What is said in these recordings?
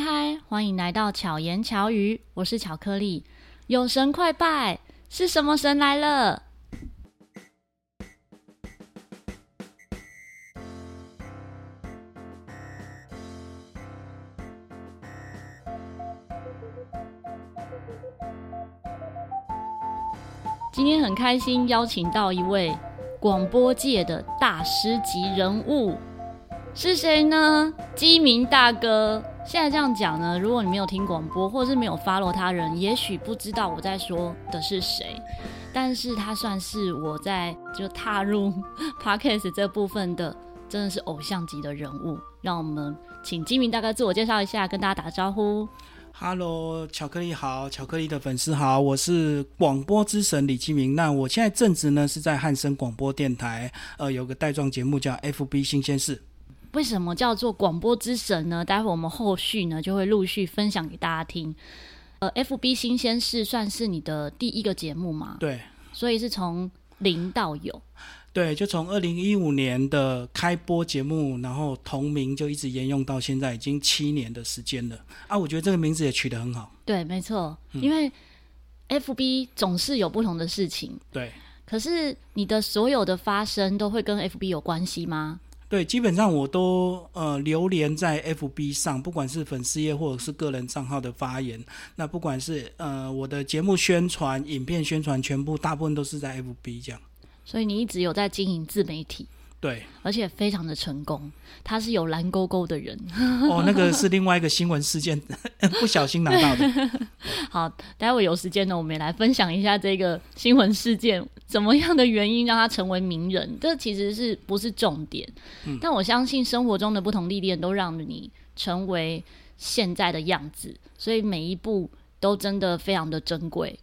嗨嗨，欢迎来到巧言巧语，我是巧克力。有神快拜，是什么神来了？今天很开心，邀请到一位广播界的大师级人物。是谁呢？鸡鸣大哥。现在这样讲呢，如果你没有听广播，或是没有 follow 他人，也许不知道我在说的是谁。但是他算是我在就踏入 podcast 这部分的，真的是偶像级的人物。让我们请金明大哥自我介绍一下，跟大家打招呼。Hello，巧克力好，巧克力的粉丝好，我是广播之神李金明。那我现在正职呢是在汉声广播电台，呃，有个带状节目叫 FB 新鲜事。为什么叫做广播之神呢？待会我们后续呢就会陆续分享给大家听。呃，FB 新鲜事算是你的第一个节目吗？对，所以是从零到有。对，就从二零一五年的开播节目，然后同名就一直沿用到现在，已经七年的时间了。啊，我觉得这个名字也取得很好。对，没错，嗯、因为 FB 总是有不同的事情。对，可是你的所有的发生都会跟 FB 有关系吗？对，基本上我都呃流连在 FB 上，不管是粉丝页或者是个人账号的发言，那不管是呃我的节目宣传、影片宣传，全部大部分都是在 FB 这样。所以你一直有在经营自媒体。对，而且非常的成功。他是有蓝勾勾的人哦，那个是另外一个新闻事件，不小心拿到的。好，待会有时间呢，我们也来分享一下这个新闻事件，怎么样的原因让他成为名人？这其实是不是重点？嗯，但我相信生活中的不同历练都让你成为现在的样子，所以每一步都真的非常的珍贵。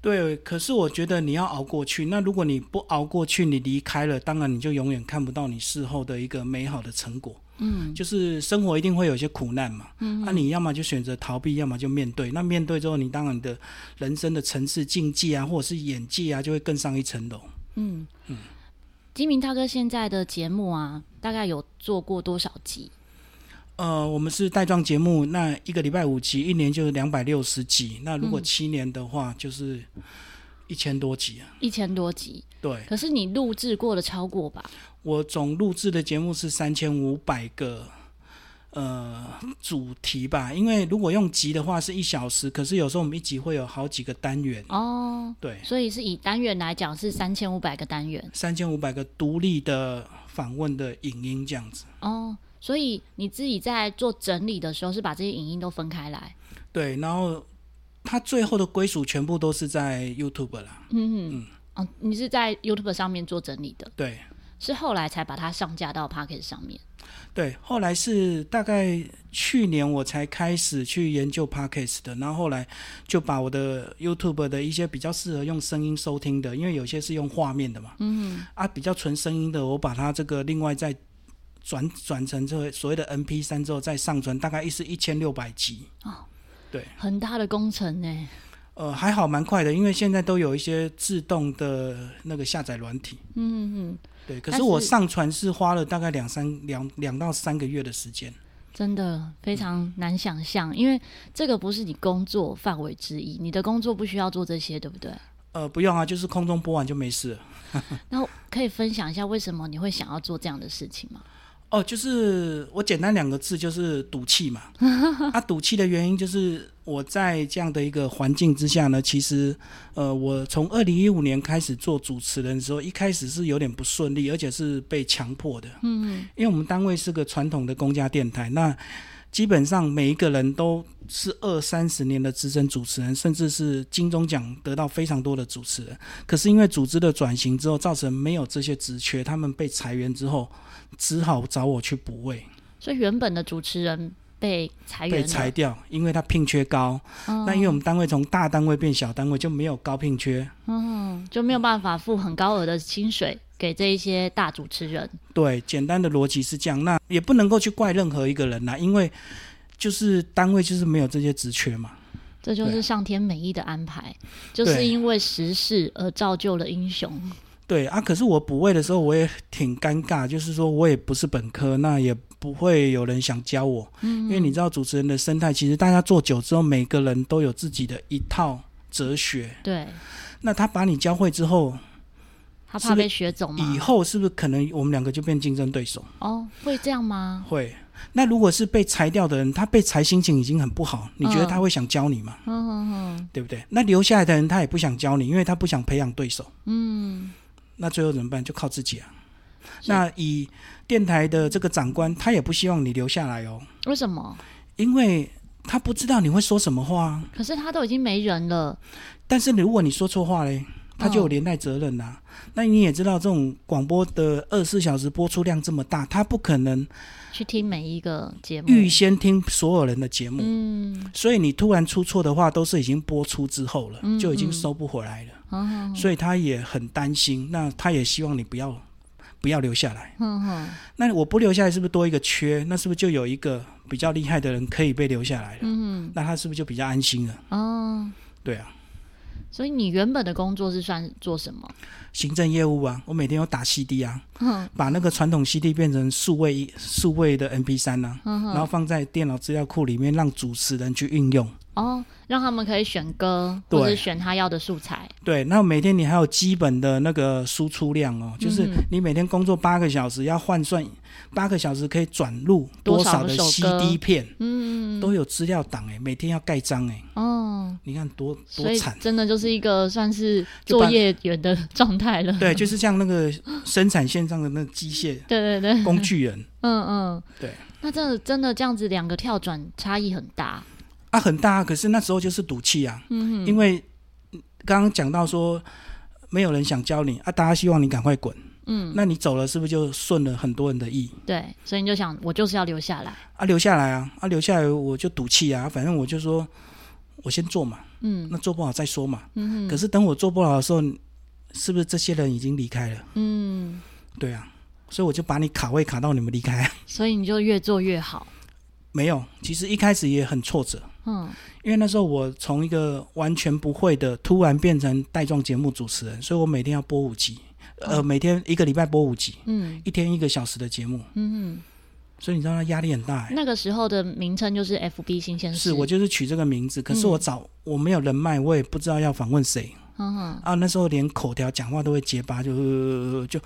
对，可是我觉得你要熬过去。那如果你不熬过去，你离开了，当然你就永远看不到你事后的一个美好的成果。嗯，就是生活一定会有一些苦难嘛。嗯，那、啊、你要么就选择逃避，要么就面对。那面对之后，你当然你的人生的层次、境界啊，或者是演技啊，就会更上一层楼。嗯嗯，金明大哥现在的节目啊，大概有做过多少集？呃，我们是带状节目，那一个礼拜五集，一年就是两百六十集。那如果七年的话，就是一千多集啊。一千多集，对。可是你录制过的超过吧？我总录制的节目是三千五百个呃主题吧，因为如果用集的话是一小时，可是有时候我们一集会有好几个单元哦。对，所以是以单元来讲是三千五百个单元，三千五百个独立的访问的影音这样子哦。所以你自己在做整理的时候，是把这些影音都分开来？对，然后它最后的归属全部都是在 YouTube 啦。嗯嗯嗯，哦，你是在 YouTube 上面做整理的？对，是后来才把它上架到 Podcast 上面。对，后来是大概去年我才开始去研究 Podcast 的，然后后来就把我的 YouTube 的一些比较适合用声音收听的，因为有些是用画面的嘛。嗯，啊，比较纯声音的，我把它这个另外再。转转成这所谓的 MP 三之后再上传，大概一是一千六百集哦，对，很大的工程呢。呃，还好蛮快的，因为现在都有一些自动的那个下载软体。嗯嗯，对。可是我上传是花了大概两三两两到三个月的时间，真的非常难想象，嗯，因为这个不是你工作范围之一，你的工作不需要做这些，对不对？呃，不用啊，就是空中播完就没事了。那可以分享一下为什么你会想要做这样的事情吗？哦，就是我简单两个字，就是赌气嘛。啊，赌气的原因就是我在这样的一个环境之下呢，其实，呃，我从二零一五年开始做主持人的时候，一开始是有点不顺利，而且是被强迫的。嗯，因为我们单位是个传统的公家电台，那基本上每一个人都是二三十年的资深主持人，甚至是金钟奖得到非常多的主持人。可是因为组织的转型之后，造成没有这些职缺，他们被裁员之后。只好找我去补位，所以原本的主持人被裁员，被裁掉，因为他聘缺高。那、哦、因为我们单位从大单位变小单位，就没有高聘缺，嗯，就没有办法付很高额的薪水给这一些大主持人。对，简单的逻辑是这样，那也不能够去怪任何一个人呐，因为就是单位就是没有这些职缺嘛。这就是上天美意的安排，就是因为时势而造就了英雄。对啊，可是我补位的时候我也挺尴尬，就是说我也不是本科，那也不会有人想教我。嗯，因为你知道主持人的生态，其实大家做久之后，每个人都有自己的一套哲学。对。那他把你教会之后，他怕被学走吗？以后是不是可能我们两个就变竞争对手？哦，会这样吗？会。那如果是被裁掉的人，他被裁心情已经很不好，你觉得他会想教你吗？嗯嗯嗯，对不对？那留下来的人他也不想教你，因为他不想培养对手。嗯。那最后怎么办？就靠自己啊。那以电台的这个长官，他也不希望你留下来哦。为什么？因为他不知道你会说什么话。可是他都已经没人了。但是如果你说错话嘞，他就有连带责任呐、啊。哦、那你也知道，这种广播的二十四小时播出量这么大，他不可能去听每一个节目，预先听所有人的节目。嗯。所以你突然出错的话，都是已经播出之后了，嗯嗯就已经收不回来了。所以他也很担心，那他也希望你不要不要留下来。那我不留下来是不是多一个缺？那是不是就有一个比较厉害的人可以被留下来了？那他是不是就比较安心了？哦，对啊。所以你原本的工作是算做什么？行政业务啊，我每天有打 CD 啊，嗯，把那个传统 CD 变成数位数位的 MP 三啊，嗯，然后放在电脑资料库里面，让主持人去运用。哦，让他们可以选歌，或者选他要的素材。对，那每天你还有基本的那个输出量哦，就是你每天工作八个小时，要换算八个小时可以转录多少的 CD 片，嗯，都有资料档哎，每天要盖章哎。哦，你看多多惨，真的就是一个算是作业员的状态了。对，就是像那个生产线上的那个机械，对对对，工具人。嗯嗯，对。那真的真的这样子两个跳转差异很大。啊，很大，可是那时候就是赌气啊，嗯哼，因为刚刚讲到说没有人想教你啊，大家希望你赶快滚，嗯，那你走了是不是就顺了很多人的意？对，所以你就想我就是要留下来。啊，留下来啊，啊，留下来我就赌气啊，反正我就说我先做嘛，嗯，那做不好再说嘛，嗯哼，可是等我做不好的时候，是不是这些人已经离开了？嗯，对啊，所以我就把你卡位卡到你们离开，所以你就越做越好。没有，其实一开始也很挫折。嗯，因为那时候我从一个完全不会的，突然变成带状节目主持人，所以我每天要播五集，哦、呃，每天一个礼拜播五集，嗯，一天一个小时的节目，嗯嗯，所以你知道他压力很大。那个时候的名称就是 FB 新鲜事，是我就是取这个名字，可是我找、嗯、我没有人脉，我也不知道要访问谁，嗯哼，啊，那时候连口条讲话都会结巴，就就。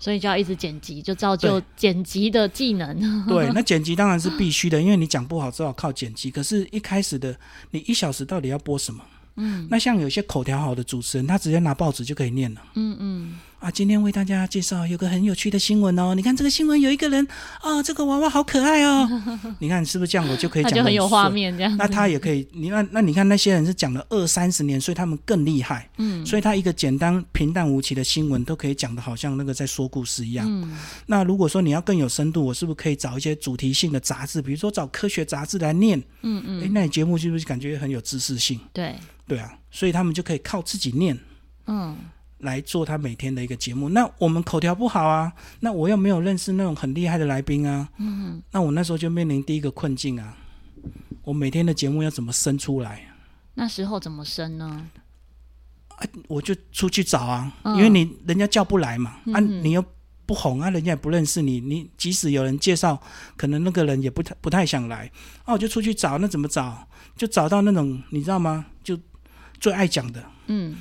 所以就要一直剪辑，就造就剪辑的技能。对，那剪辑当然是必须的，因为你讲不好，只好靠剪辑。可是，一开始的你一小时到底要播什么？嗯，那像有些口条好的主持人，他直接拿报纸就可以念了。嗯嗯。啊，今天为大家介绍有个很有趣的新闻哦。你看这个新闻有一个人啊，这个娃娃好可爱哦。你看是不是这样？我就可以讲很，就很有画面这样。那他也可以，你看那你看那些人是讲了二三十年，所以他们更厉害。嗯，所以他一个简单平淡无奇的新闻都可以讲的好像那个在说故事一样。嗯，那如果说你要更有深度，我是不是可以找一些主题性的杂志，比如说找科学杂志来念？嗯嗯。诶，那你节目是不是感觉很有知识性？对对啊，所以他们就可以靠自己念。嗯。来做他每天的一个节目，那我们口条不好啊，那我又没有认识那种很厉害的来宾啊，嗯，那我那时候就面临第一个困境啊，我每天的节目要怎么生出来？那时候怎么生呢？啊，我就出去找啊，嗯、因为你人家叫不来嘛，嗯、啊，你又不红啊，人家也不认识你，你即使有人介绍，可能那个人也不太不太想来，啊，我就出去找，那怎么找？就找到那种你知道吗？就最爱讲的，嗯。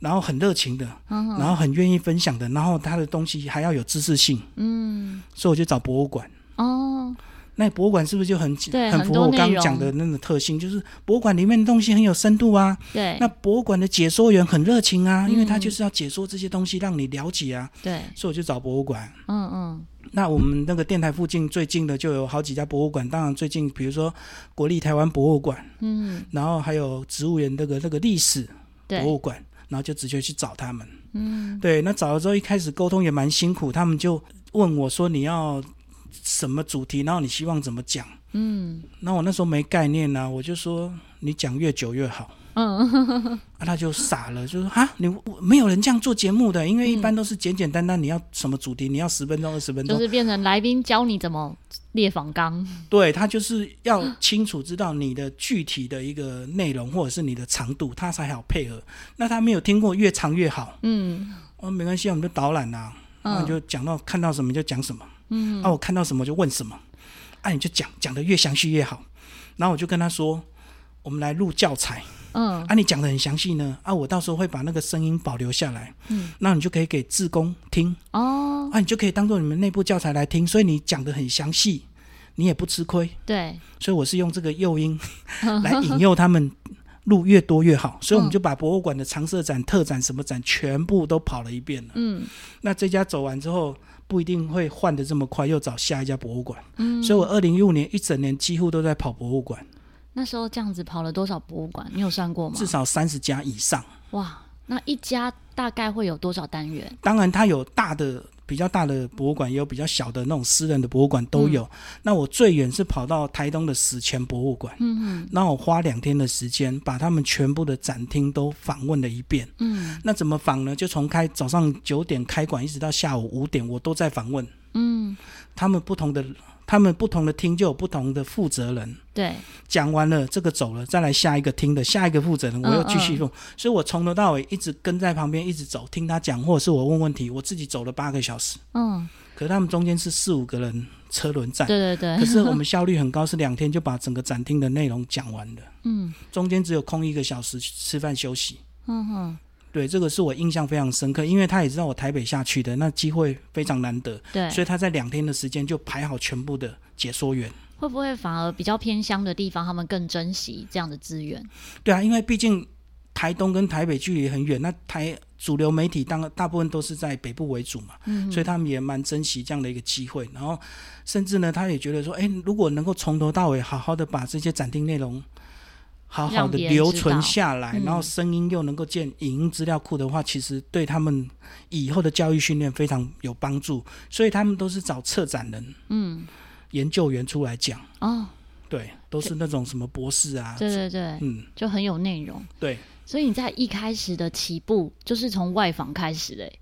然后很热情的，嗯、然后很愿意分享的，然后他的东西还要有知识性，嗯，所以我就找博物馆。哦，那博物馆是不是就很很符合我刚刚讲的那种特性？就是博物馆里面的东西很有深度啊。对，那博物馆的解说员很热情啊，嗯、因为他就是要解说这些东西让你了解啊。对，所以我就找博物馆。嗯嗯，那我们那个电台附近最近的就有好几家博物馆，当然最近比如说国立台湾博物馆，嗯，然后还有植物园那个那个历史博物馆。然后就直接去找他们，嗯，对，那找了之后一开始沟通也蛮辛苦，他们就问我说，你要什么主题，然后你希望怎么讲，嗯，那我那时候没概念呢、啊，我就说你讲越久越好。嗯，啊，他就傻了，就说啊，你没有人这样做节目的，因为一般都是简简单单，你要什么主题，你要十分钟、二十分钟，就是变成来宾教你怎么列访纲。对，他就是要清楚知道你的具体的一个内容或者是你的长度，他才好配合。那他没有听过越长越好，嗯，哦，没关系，我们就导览呐，然后就讲到看到什么就讲什么，嗯，啊，我看到什么就问什么，啊，你就讲，讲的越详细越好。然后我就跟他说，我们来录教材，嗯，啊，你讲的很详细呢，啊，我到时候会把那个声音保留下来，嗯，那你就可以给志工听，哦，啊，你就可以当做你们内部教材来听，所以你讲的很详细，你也不吃亏，对，所以我是用这个诱因 来引诱他们。路越多越好，所以我们就把博物馆的常设展、特展什么展全部都跑了一遍了。嗯，那这家走完之后，不一定会换的这么快，又找下一家博物馆。嗯，所以我二零一五年一整年几乎都在跑博物馆。那时候这样子跑了多少博物馆？你有算过吗？至少三十家以上。哇，那一家大概会有多少单元？当然，它有大的。比较大的博物馆也有比较小的那种私人的博物馆都有。嗯、那我最远是跑到台东的史前博物馆，嗯嗯，那我花两天的时间把他们全部的展厅都访问了一遍。嗯，那怎么访呢？就从开早上九点开馆一直到下午五点，我都在访问。嗯，他们不同的。他们不同的厅就有不同的负责人。对，讲完了这个走了，再来下一个厅的下一个负责人，我又继续用。嗯嗯，所以我从头到尾一直跟在旁边，一直走，听他讲，或者是我问问题。我自己走了八个小时。嗯，可是他们中间是四五个人车轮战。对对对。可是我们效率很高，是两天就把整个展厅的内容讲完了。嗯，中间只有空一个小时吃饭休息。嗯哼。对，这个是我印象非常深刻，因为他也知道我台北下去的，那机会非常难得，对，所以他在两天的时间就排好全部的解说员。会不会反而比较偏乡的地方，他们更珍惜这样的资源？对啊，因为毕竟台东跟台北距离很远，那台主流媒体当大部分都是在北部为主嘛，嗯，所以他们也蛮珍惜这样的一个机会，然后甚至呢，他也觉得说，哎，如果能够从头到尾好好的把这些展厅内容。好好的留存下来，然后声音又能够建影音资料库的话，嗯，其实对他们以后的教育训练非常有帮助。所以他们都是找策展人、嗯，研究员出来讲。哦，对，都是那种什么博士啊，对对对，嗯，就很有内容。对，所以你在一开始的起步就是从外访开始的。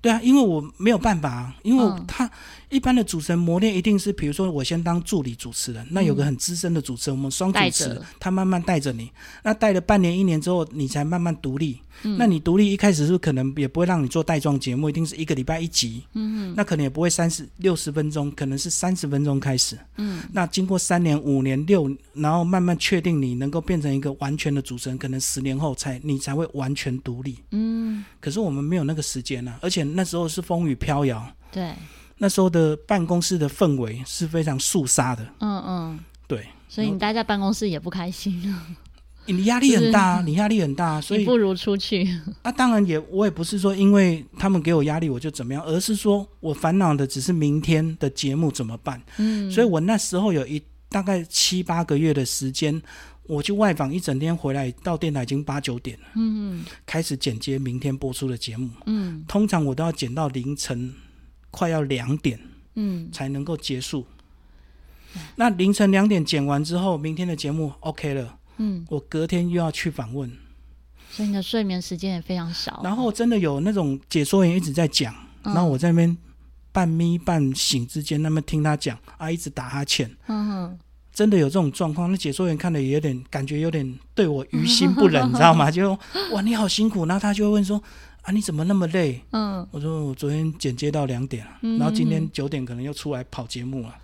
对啊，因为我没有办法，啊因为他。嗯一般的主持人磨练一定是，比如说我先当助理主持人，那有个很资深的主持人，我们双主持，他慢慢带着你，那带了半年一年之后，你才慢慢独立。嗯，那你独立一开始是可能也不会让你做带状节目，一定是一个礼拜一集。嗯，那可能也不会三十六十分钟，可能是三十分钟开始。嗯，那经过三年、五年、六，然后慢慢确定你能够变成一个完全的主持人，可能十年后才你才会完全独立。嗯，可是我们没有那个时间啊，而且那时候是风雨飘摇。对。那时候的办公室的氛围是非常肃杀的，嗯嗯，对，所以你待在办公室也不开心，你压力很大，你压力很大，所以不如出去。啊，当然也，我也不是说因为他们给我压力我就怎么样，而是说我烦恼的只是明天的节目怎么办。嗯，所以我那时候有一大概七八个月的时间，我去外访一整天回来到电台已经八九点了，嗯。嗯，开始剪接明天播出的节目，嗯，通常我都要剪到凌晨。快要两点，嗯，才能够结束。嗯、那凌晨两点剪完之后，明天的节目 OK 了，嗯，我隔天又要去访问，所以你的睡眠时间也非常少。然后真的有那种解说员一直在讲，嗯、然后我在那边半眯半醒之间，那么听他讲啊，一直打哈欠，嗯哼，真的有这种状况。那解说员看了也有点感觉，有点对我于心不忍，你知道吗？就哇，你好辛苦。然后他就会问说。啊！你怎么那么累？嗯，我说我昨天剪接到两点，了、然后今天九点可能又出来跑节目了。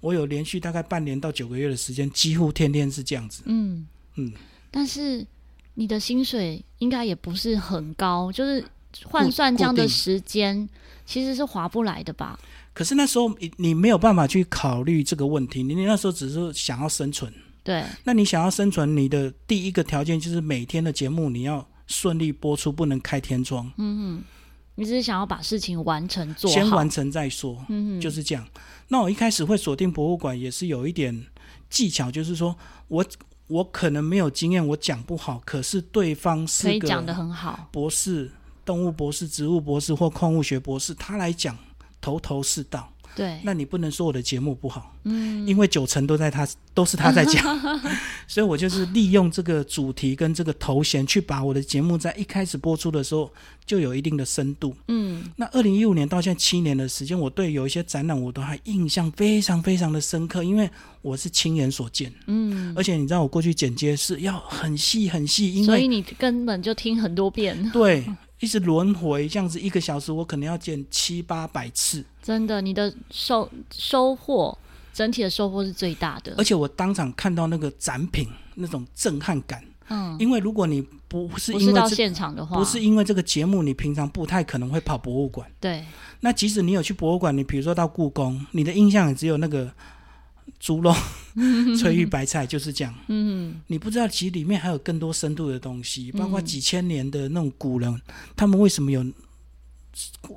我有连续大概半年到九个月的时间，几乎天天是这样子。嗯嗯，但是你的薪水应该也不是很高，就是换算这样的时间，其实是划不来的吧？可是那时候你你没有办法去考虑这个问题，你那时候只是想要生存。对，那你想要生存，你的第一个条件就是每天的节目你要。顺利播出，不能开天窗。嗯嗯，你只是想要把事情完成做好，先完成再说。嗯嗯，就是这样。那我一开始会锁定博物馆，也是有一点技巧，就是说我我可能没有经验，我讲不好，可是对方是可以讲得很好，博士、动物博士、植物博士或矿物学博士，他来讲头头是道。对，那你不能说我的节目不好，嗯，因为九成都在他，都是他在讲，所以我就是利用这个主题跟这个头衔，去把我的节目在一开始播出的时候就有一定的深度，嗯。那二零一五年到现在七年的时间，我对有一些展览我都还印象非常非常的深刻，因为我是亲眼所见，嗯。而且你知道我过去剪接是要很细很细，因为所以你根本就听很多遍，对。一直轮回这样子，一个小时我可能要见七八百次。真的，你的收收获，整体的收获是最大的。而且我当场看到那个展品那种震撼感。嗯，因为如果你不是因为到现场的话，不是因为这个节目，你平常不太可能会跑博物馆。对。那即使你有去博物馆，你比如说到故宫，你的印象也只有那个猪肉、翠玉 白菜就是这样。嗯，你不知道其实里面还有更多深度的东西，包括几千年的那种古人，他们为什么有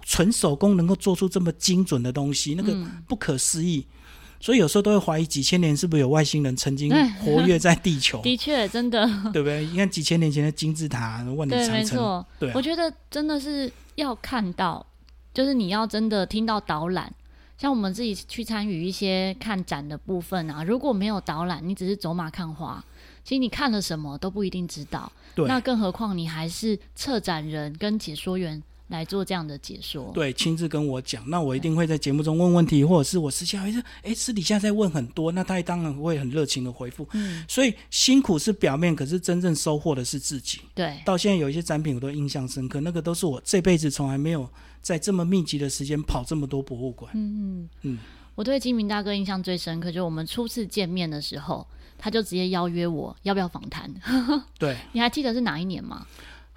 纯手工能够做出这么精准的东西，那个不可思议。所以有时候都会怀疑几千年是不是有外星人曾经活跃在地球？的确，真的，对不对？你看几千年前的金字塔、万里长城，对，没错。对啊，我觉得真的是要看到。就是你要真的听到导览，像我们自己去参与一些看展的部分啊，如果没有导览，你只是走马看花，其实你看了什么都不一定知道。对，那更何况你还是策展人跟解说员。来做这样的解说，对，亲自跟我讲，那我一定会在节目中问问题，或者是我私下，哎，私底下在问很多，那他也当然会很热情的回复。嗯，所以辛苦是表面，可是真正收获的是自己。对，到现在有一些展品我都印象深刻，那个都是我这辈子从来没有在这么密集的时间跑这么多博物馆。嗯嗯嗯，我对金明大哥印象最深刻，就是我们初次见面的时候，他就直接邀约我要不要访谈。对，你还记得是哪一年吗？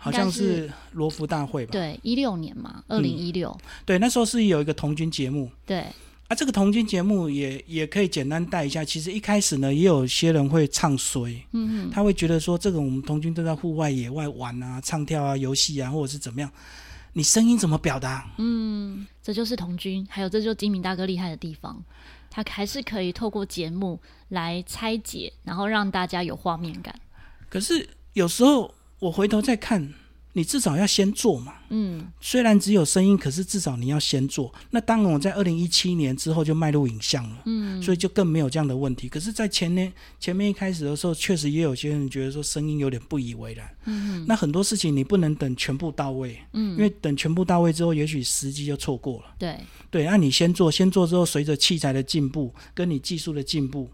好像是罗浮大会吧？对，一六年嘛，二零一六。对，那时候是有一个童军节目。对啊，这个童军节目也也可以简单带一下。其实一开始呢，也有些人会唱衰，嗯嗯，他会觉得说，这个我们童军都在户外野外玩啊，唱跳啊，游戏啊，或者是怎么样，你声音怎么表达？嗯，这就是童军，还有这就是金明大哥厉害的地方，他还是可以透过节目来拆解，然后让大家有画面感。可是有时候。我回头再看，你至少要先做嘛。嗯，虽然只有声音，可是至少你要先做。那当然，我在二零一七年之后就迈入影像了。嗯，所以就更没有这样的问题。可是，在前年前面一开始的时候，确实也有些人觉得说声音有点不以为然。嗯，那很多事情你不能等全部到位。嗯，因为等全部到位之后，也许时机就错过了。对对，那你先做，先做之后，随着器材的进步，跟你技术的进步，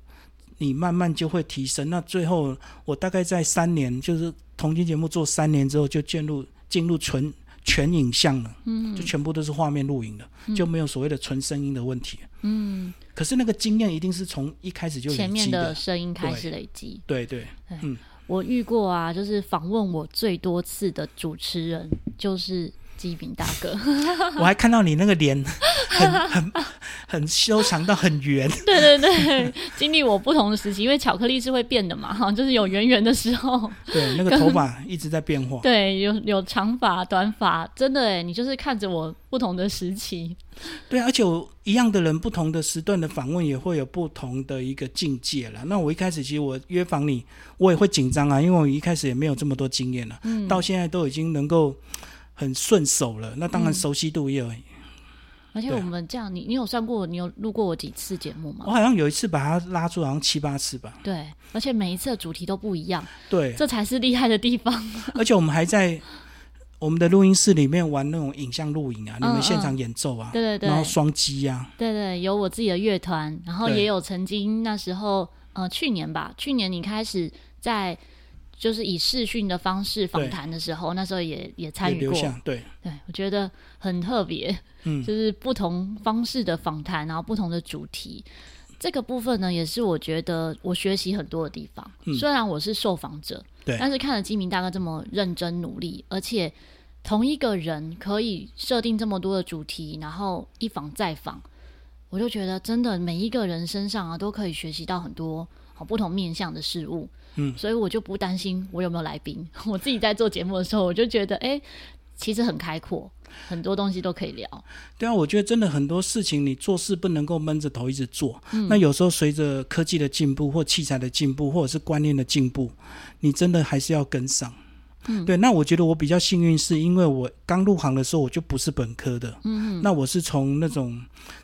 你慢慢就会提升。那最后，我大概在三年，就是。同期节目做三年之后，就进入进入纯全影像了，嗯，就全部都是画面录影的，嗯，就没有所谓的纯声音的问题，嗯。可是那个经验一定是从一开始就前面的声音开始累积，对对，对，嗯，我遇过啊，就是访问我最多次的主持人就是。基敏大哥，我还看到你那个脸很很很修长到很圆。对对对，经历我不同的时期，因为巧克力是会变的嘛，哈，就是有圆圆的时候，对，那个头发一直在变化，对，有有长发、短发，真的哎，你就是看着我不同的时期，对，而且我一样的人，不同的时段的访问也会有不同的一个境界了。那我一开始其实我约访你，我也会紧张啊，因为我一开始也没有这么多经验了，嗯，到现在都已经能够。很顺手了，那当然熟悉度也有。嗯、而且我们这样，你你有算过，你有录过我几次节目吗？我好像有一次把它拉出，好像七八次吧。对，而且每一次的主题都不一样。对，这才是厉害的地方。而且我们还在我们的录音室里面玩那种影像录影啊，嗯、你们现场演奏啊，对对对，然后双击啊，对对，有我自己的乐团，然后也有曾经那时候呃去年吧，去年你开始在。就是以视讯的方式访谈的时候，那时候也也参与过。对，对我觉得很特别。嗯，就是不同方式的访谈，然后不同的主题，这个部分呢，也是我觉得我学习很多的地方。嗯，虽然我是受访者，对，但是看了金明大哥这么认真努力，而且同一个人可以设定这么多的主题，然后一访再访，我就觉得真的每一个人身上啊，都可以学习到很多好不同面向的事物。嗯，所以我就不担心我有没有来宾。我自己在做节目的时候，我就觉得，哎、欸，其实很开阔，很多东西都可以聊。对啊，我觉得真的很多事情，你做事不能够闷着头一直做。嗯，那有时候随着科技的进步，或器材的进步，或者是观念的进步，你真的还是要跟上。嗯，对。那我觉得我比较幸运，是因为我刚入行的时候，我就不是本科的。嗯，那我是从那种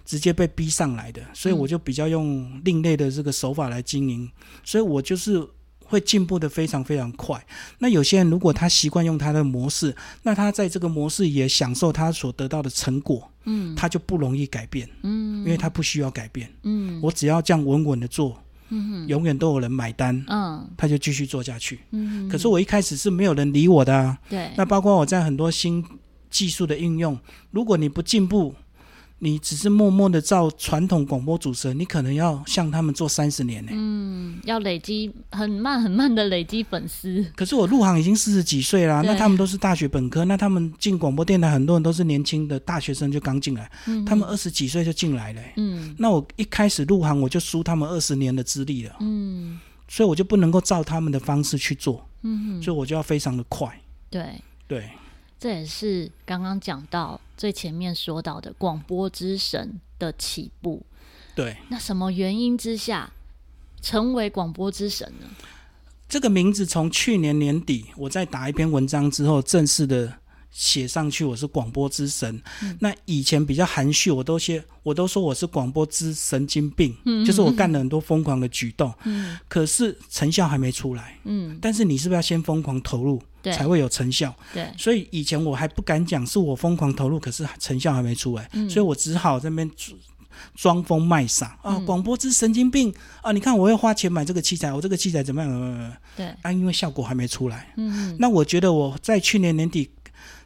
直接被逼上来的，所以我就比较用另类的这个手法来经营，所以我就是。会进步的非常非常快。那有些人如果他习惯用他的模式，那他在这个模式也享受他所得到的成果，嗯，他就不容易改变，嗯，因为他不需要改变，嗯，我只要这样稳稳的做，嗯，永远都有人买单，嗯，他就继续做下去，嗯。可是我一开始是没有人理我的啊，对。那包括我在很多新技术的应用，如果你不进步，你只是默默的照传统广播主持人，你可能要向他们做三十年呢。嗯，要累积很慢很慢的累积粉丝。可是我入行已经四十几岁啦，那他们都是大学本科，那他们进广播电台很多人都是年轻的大学生就刚进来，嗯、他们二十几岁就进来了。嗯，那我一开始入行我就输他们二十年的资历了。嗯，所以我就不能够照他们的方式去做。嗯，所以我就要非常的快。对对。这也是刚刚讲到最前面说到的广播之神的起步。对，那什么原因之下成为广播之神呢？这个名字从去年年底我在打一篇文章之后，正式的写上去，我是广播之神。嗯、那以前比较含蓄，我都写，我都说我是广播之神经病，嗯、就是我干了很多疯狂的举动，嗯、可是成效还没出来。嗯，但是你是不是要先疯狂投入？对才会有成效。对，所以以前我还不敢讲是我疯狂投入，可是成效还没出来，嗯、所以我只好这边装疯卖傻啊！广播之神经病啊！你看我要花钱买这个器材，我这个器材怎么样？对，啊，因为效果还没出来。嗯，那我觉得我在去年年底。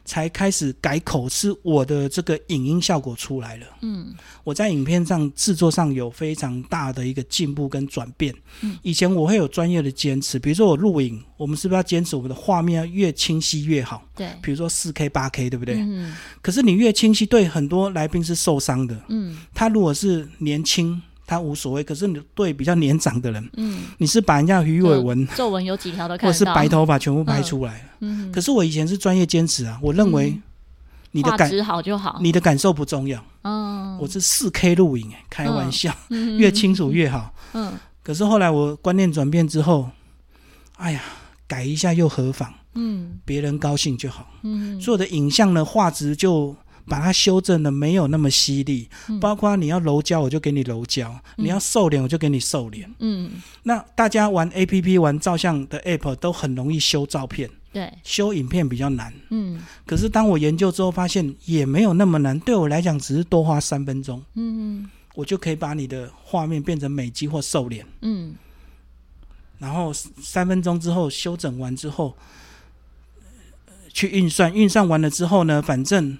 才开始改口，是我的这个影音效果出来了。嗯，我在影片上制作上有非常大的一个进步跟转变。嗯，以前我会有专业的坚持，比如说我录影，我们是不是要坚持我们的画面要越清晰越好？对，比如说四 K、八 K，对不对？嗯。可是你越清晰，对很多来宾是受伤的。嗯，他如果是年轻。他无所谓，可是你对比较年长的人，嗯，你是把人家鱼尾纹、皱纹有几条都看到，或者是白头发全部拍出来，嗯，可是我以前是专业坚持啊，我认为你的感好就好，你的感受不重要，嗯，我是四 K 录影，开玩笑，越清楚越好，嗯，可是后来我观念转变之后，哎呀，改一下又何妨，嗯，别人高兴就好，嗯，所有的影像呢，画质就。把它修正的没有那么犀利，嗯、包括你要柔焦，我就给你柔焦；嗯、你要瘦脸，我就给你瘦脸。嗯，那大家玩 APP、玩照相的 App 都很容易修照片，对，修影片比较难。嗯，可是当我研究之后，发现也没有那么难，对我来讲只是多花三分钟。嗯，我就可以把你的画面变成美肌或瘦脸。嗯，然后三分钟之后修整完之后，去运算，运算完了之后呢，反正。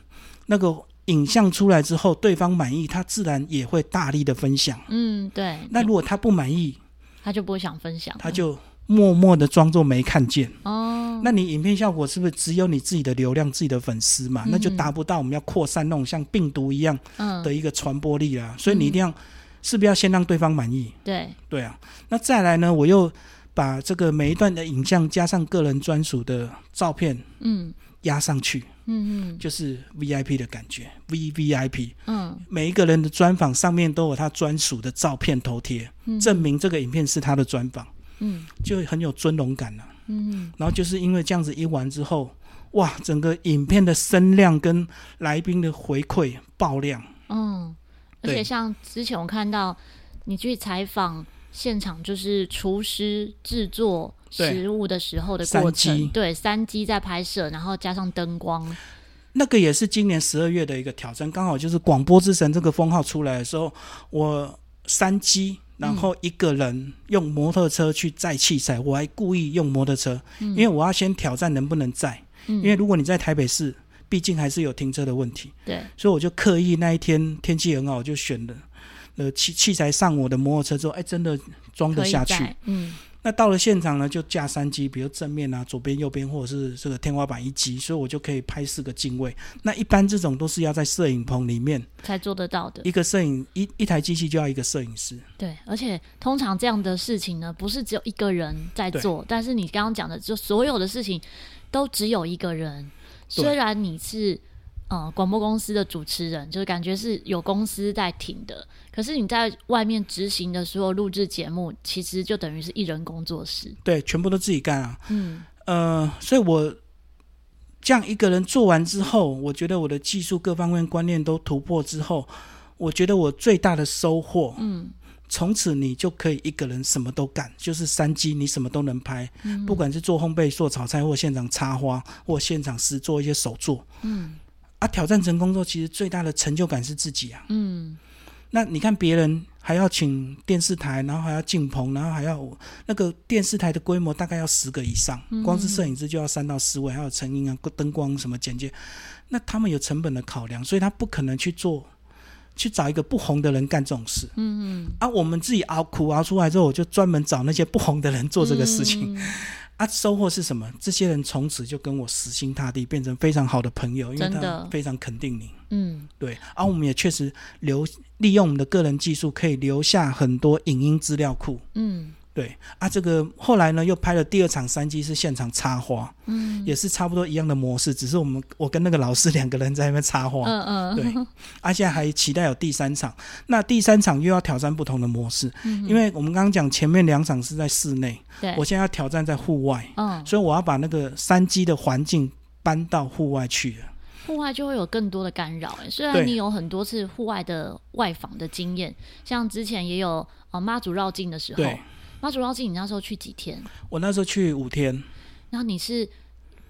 那个影像出来之后，对方满意，他自然也会大力的分享。嗯，对。那如果他不满意，他就不会想分享，他就默默的装作没看见。哦，那你影片效果是不是只有你自己的流量、自己的粉丝嘛？嗯、那就达不到我们要扩散那种像病毒一样的一个传播力啊。嗯、所以你一定要，是不是要先让对方满意？对，对啊。那再来呢？我又把这个每一段的影像加上个人专属的照片，嗯，压上去。嗯嗯，就是 VIP 的感觉，VVIP。嗯，每一个人的专访上面都有他专属的照片头贴，嗯、证明这个影片是他的专访。嗯，就很有尊荣感了、啊。嗯，然后就是因为这样子一完之后，哇，整个影片的声量跟来宾的回馈爆量。嗯，而且像之前我看到你去采访现场，就是厨师制作。食物的时候的过程，对，三机在拍摄，然后加上灯光，那个也是今年十二月的一个挑战。刚好就是广播之神这个封号出来的时候，我三机，然后一个人用摩托车去载器材，嗯、我还故意用摩托车，嗯、因为我要先挑战能不能载。嗯、因为如果你在台北市，毕竟还是有停车的问题。对，所以我就刻意那一天天气很好，我就选了呃器器材上我的摩托车之后，哎，真的装得下去。嗯。那到了现场呢，就架三机，比如正面啊、左边、右边，或者是这个天花板一机，所以我就可以拍四个镜位。那一般这种都是要在摄影棚里面才做得到的。一个摄影一一台机器就要一个摄影师。对，而且通常这样的事情呢，不是只有一个人在做，对但是你刚刚讲的，就所有的事情都只有一个人。对虽然你是。呃，广播公司的主持人就是感觉是有公司在挺的，可是你在外面执行的时候录制节目，其实就等于是一人工作室，对，全部都自己干啊。嗯，呃，所以我这样一个人做完之后，我觉得我的技术各方面观念都突破之后，我觉得我最大的收获，嗯，从此你就可以一个人什么都干，就是三机你什么都能拍，嗯，不管是做烘焙、做炒菜，或现场插花，或现场实做一些手作，嗯。啊！挑战成功之后，其实最大的成就感是自己啊。嗯，那你看别人还要请电视台，然后还要进棚，然后还要那个电视台的规模大概要十个以上，光是摄影师就要三到四位，还有成音啊、灯光什么剪接，那他们有成本的考量，所以他不可能去做，去找一个不红的人干这种事。嗯嗯。啊，我们自己熬苦熬出来之后，我就专门找那些不红的人做这个事情。嗯啊，收获是什么？这些人从此就跟我死心塌地，变成非常好的朋友，因为他非常肯定你。嗯，对。而、啊、我们也确实留利用我们的个人技术，可以留下很多影音资料库。嗯。对。啊，这个后来呢，又拍了第二场三机是现场插花，嗯，也是差不多一样的模式，只是我们我跟那个老师两个人在那边插花，嗯嗯，对，啊，现在还期待有第三场，那第三场又要挑战不同的模式，嗯，因为我们刚刚讲前面两场是在室内，对，我现在要挑战在户外，嗯，所以我要把那个三机的环境搬到户外去了，户外就会有更多的干扰，哎，虽然你有很多次户外的外访的经验，像之前也有呃妈祖绕境的时候。妈祖绕境，你那时候去几天？我那时候去五天。然后你是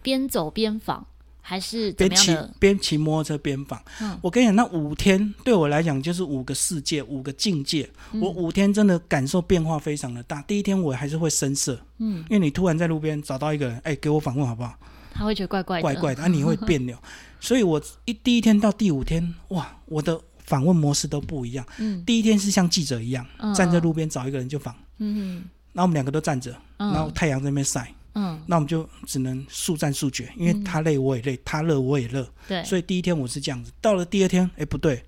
边走边访，还是边骑边骑摩托车边访？嗯，我跟你讲，那五天对我来讲就是五个世界，五个境界。嗯。我五天真的感受变化非常的大。第一天我还是会生涩，嗯，因为你突然在路边找到一个人，哎，给我访问好不好？他会觉得怪怪的，怪怪的，啊，你会别扭。所以我一第一天到第五天，哇，我的访问模式都不一样。嗯，第一天是像记者一样，嗯，站在路边找一个人就访。嗯，那我们两个都站着，然后太阳在那边晒，嗯，那我们就只能速战速决，因为他累我也累，他热我也热，对，所以第一天我是这样子，到了第二天，哎，不对，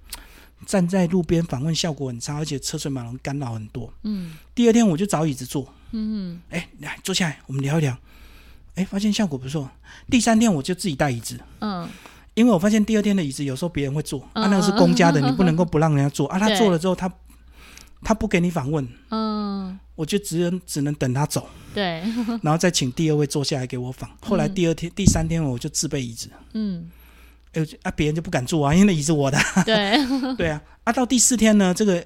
站在路边访问效果很差，而且车水马龙干扰很多，嗯，第二天我就找椅子坐，嗯。嗯，哎，来坐下来，我们聊一聊，哎，发现效果不错，第三天我就自己带椅子，嗯，因为我发现第二天的椅子有时候别人会坐，啊，那个是公家的，你不能够不让人家坐，啊，他坐了之后他。他不给你访问，嗯，我就只能只能等他走，对，然后再请第二位坐下来给我访。后来第二天、嗯、第三天我就自备椅子，嗯，哎啊，别人就不敢坐啊，因为那椅子我的，对，对啊，啊，到第四天呢，这个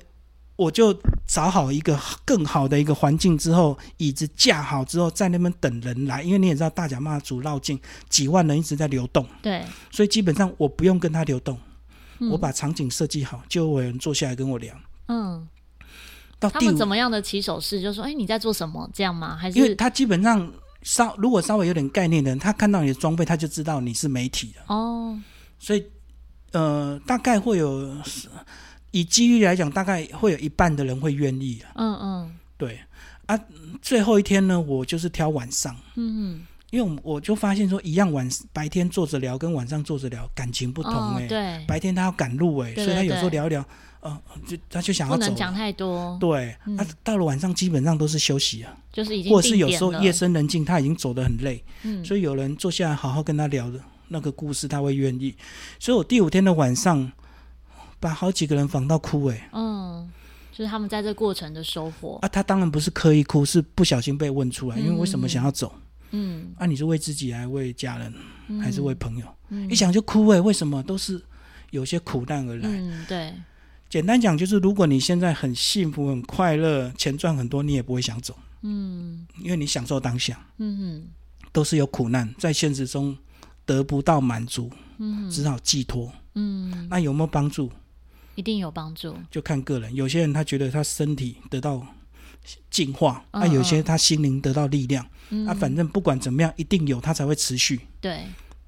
我就找好一个更好的一个环境之后，椅子架好之后，在那边等人来，因为你也知道大甲妈祖绕境几万人一直在流动，对，所以基本上我不用跟他流动，嗯、我把场景设计好，就有人坐下来跟我聊，嗯。他们怎么样的起手式？就说：“哎、欸，你在做什么？这样吗？还是？”因为他基本上稍如果稍微有点概念的人，他看到你的装备，他就知道你是媒体的哦。所以，呃，大概会有以几率来讲，大概会有一半的人会愿意。嗯嗯，对啊。最后一天呢，我就是挑晚上。嗯嗯，因为我就发现说，一样晚白天坐着聊，跟晚上坐着聊感情不同哎、欸。对，白天他要赶路哎、欸，所以他有时候聊一聊。哦，就他就想要走，不能讲太多。对，他、嗯啊、到了晚上基本上都是休息啊，就是已经，或者是有时候夜深人静，他已经走得很累，嗯，所以有人坐下来好好跟他聊的那个故事，他会愿意。所以我第五天的晚上，把好几个人访到哭哎、欸，嗯，就是他们在这过程的收获啊。他当然不是刻意哭，是不小心被问出来，嗯、因为为什么想要走？嗯，啊，你是为自己还是为家人，嗯、还是为朋友？嗯、一想就哭哎、欸，为什么都是有些苦难而来？嗯，对。简单讲就是，如果你现在很幸福、很快乐，钱赚很多，你也不会想走。嗯，因为你享受当下。嗯哼，都是有苦难，在现实中得不到满足，嗯，只好寄托。嗯，那有没有帮助？一定有帮助。就看个人，有些人他觉得他身体得到净化，那、嗯啊、有些他心灵得到力量。嗯，啊，反正不管怎么样，一定有，他才会持续。对，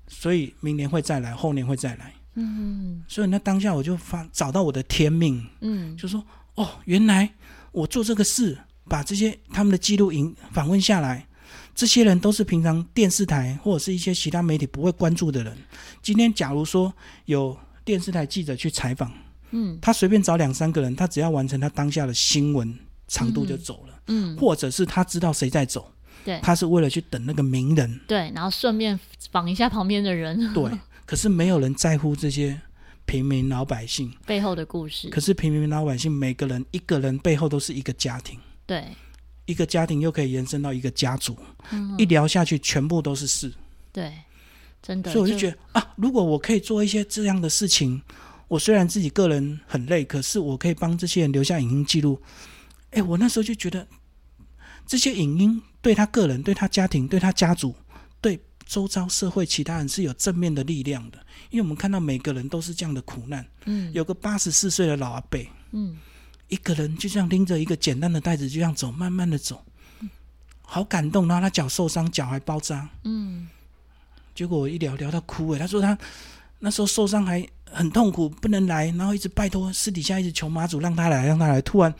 所以明年会再来，后年会再来。嗯，所以那当下我就发找到我的天命，嗯，就说哦，原来我做这个事，把这些他们的记录影访问下来，这些人都是平常电视台或者是一些其他媒体不会关注的人。今天假如说有电视台记者去采访，嗯，他随便找两三个人，他只要完成他当下的新闻长度就走了，嗯，或者是他知道谁在走，对，他是为了去等那个名人，对，然后顺便访一下旁边的人，对。可是没有人在乎这些平民老百姓。背后的故事。可是平民老百姓每个人一个人背后都是一个家庭，对，一个家庭又可以延伸到一个家族，嗯，一聊下去全部都是事，对，真的。所以我就觉得啊，如果我可以做一些这样的事情，我虽然自己个人很累，可是我可以帮这些人留下影音记录。哎，我那时候就觉得这些影音对他个人、对他家庭、对他家族、对。周遭社会其他人是有正面的力量的，因为我们看到每个人都是这样的苦难。嗯，有个八十四岁的老阿伯，嗯，一个人就这样拎着一个简单的袋子就这样走，慢慢的走，好感动。然后他脚受伤，脚还包扎。嗯，结果我一聊聊到哭诶，他说他那时候受伤还很痛苦，不能来，然后一直拜托私底下一直求妈祖让他来，让他来。突然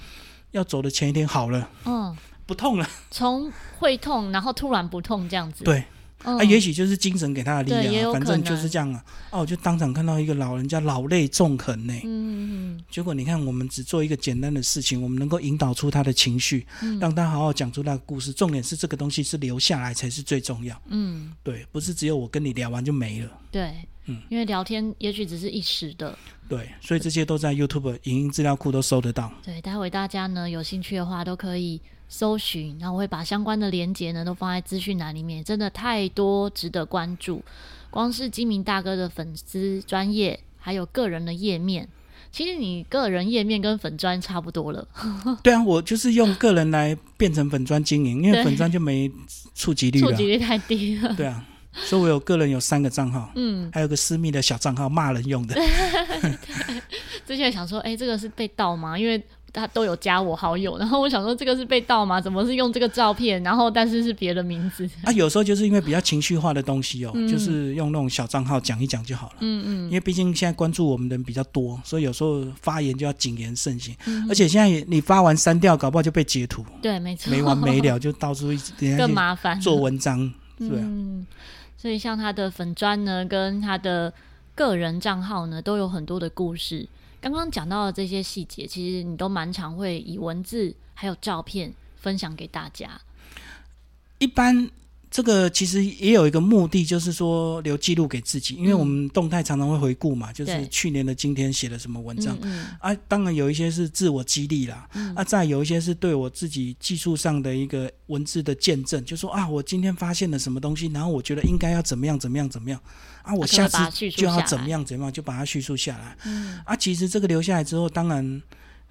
要走的前一天好了，嗯，不痛了，从会痛，然后突然不痛这样子。对。啊，也许就是精神给他的力量，反正就是这样啊。哦，我就当场看到一个老人家老泪纵横呢。嗯，结果你看，我们只做一个简单的事情，我们能够引导出他的情绪，让他好好讲出那个故事。重点是这个东西是留下来才是最重要。嗯，对，不是只有我跟你聊完就没了。对，嗯，因为聊天也许只是一时的。对，所以这些都在 YouTube 影音资料库都搜得到。对，待会大家呢有兴趣的话都可以。搜寻，然后我会把相关的连接呢都放在资讯栏里面，真的太多值得关注。光是金明大哥的粉丝专业，还有个人的页面，其实你个人页面跟粉专差不多了。对啊，我就是用个人来变成粉专经营，因为粉专就没触及率了，触及率太低了。对啊，所以我有个人有三个账号，嗯，还有个私密的小账号骂人用的。之前想说，哎，这个是被盗吗？因为他都有加我好友，然后我想说这个是被盗吗？怎么是用这个照片？然后但是是别的名字。啊，有时候就是因为比较情绪化的东西哦，嗯、就是用那种小账号讲一讲就好了。嗯嗯。因为毕竟现在关注我们的人比较多，所以有时候发言就要谨言慎行。嗯、而且现在你发完删掉，搞不好就被截图。对，没错。没完没了，就到处一更麻烦做文章。对、啊。嗯。所以像他的粉砖呢，跟他的个人账号呢，都有很多的故事。刚刚讲到的这些细节，其实你都蛮常会以文字还有照片分享给大家。一般这个其实也有一个目的，就是说留记录给自己，因为我们动态常常会回顾嘛，嗯、就是去年的今天写了什么文章。啊，当然有一些是自我激励啦，嗯、啊，再有一些是对我自己技术上的一个文字的见证，就说啊，我今天发现了什么东西，然后我觉得应该要怎么样怎么样怎么样。啊，我下次就要怎么样怎么样，就把它叙述下来。嗯，啊，其实这个留下来之后，当然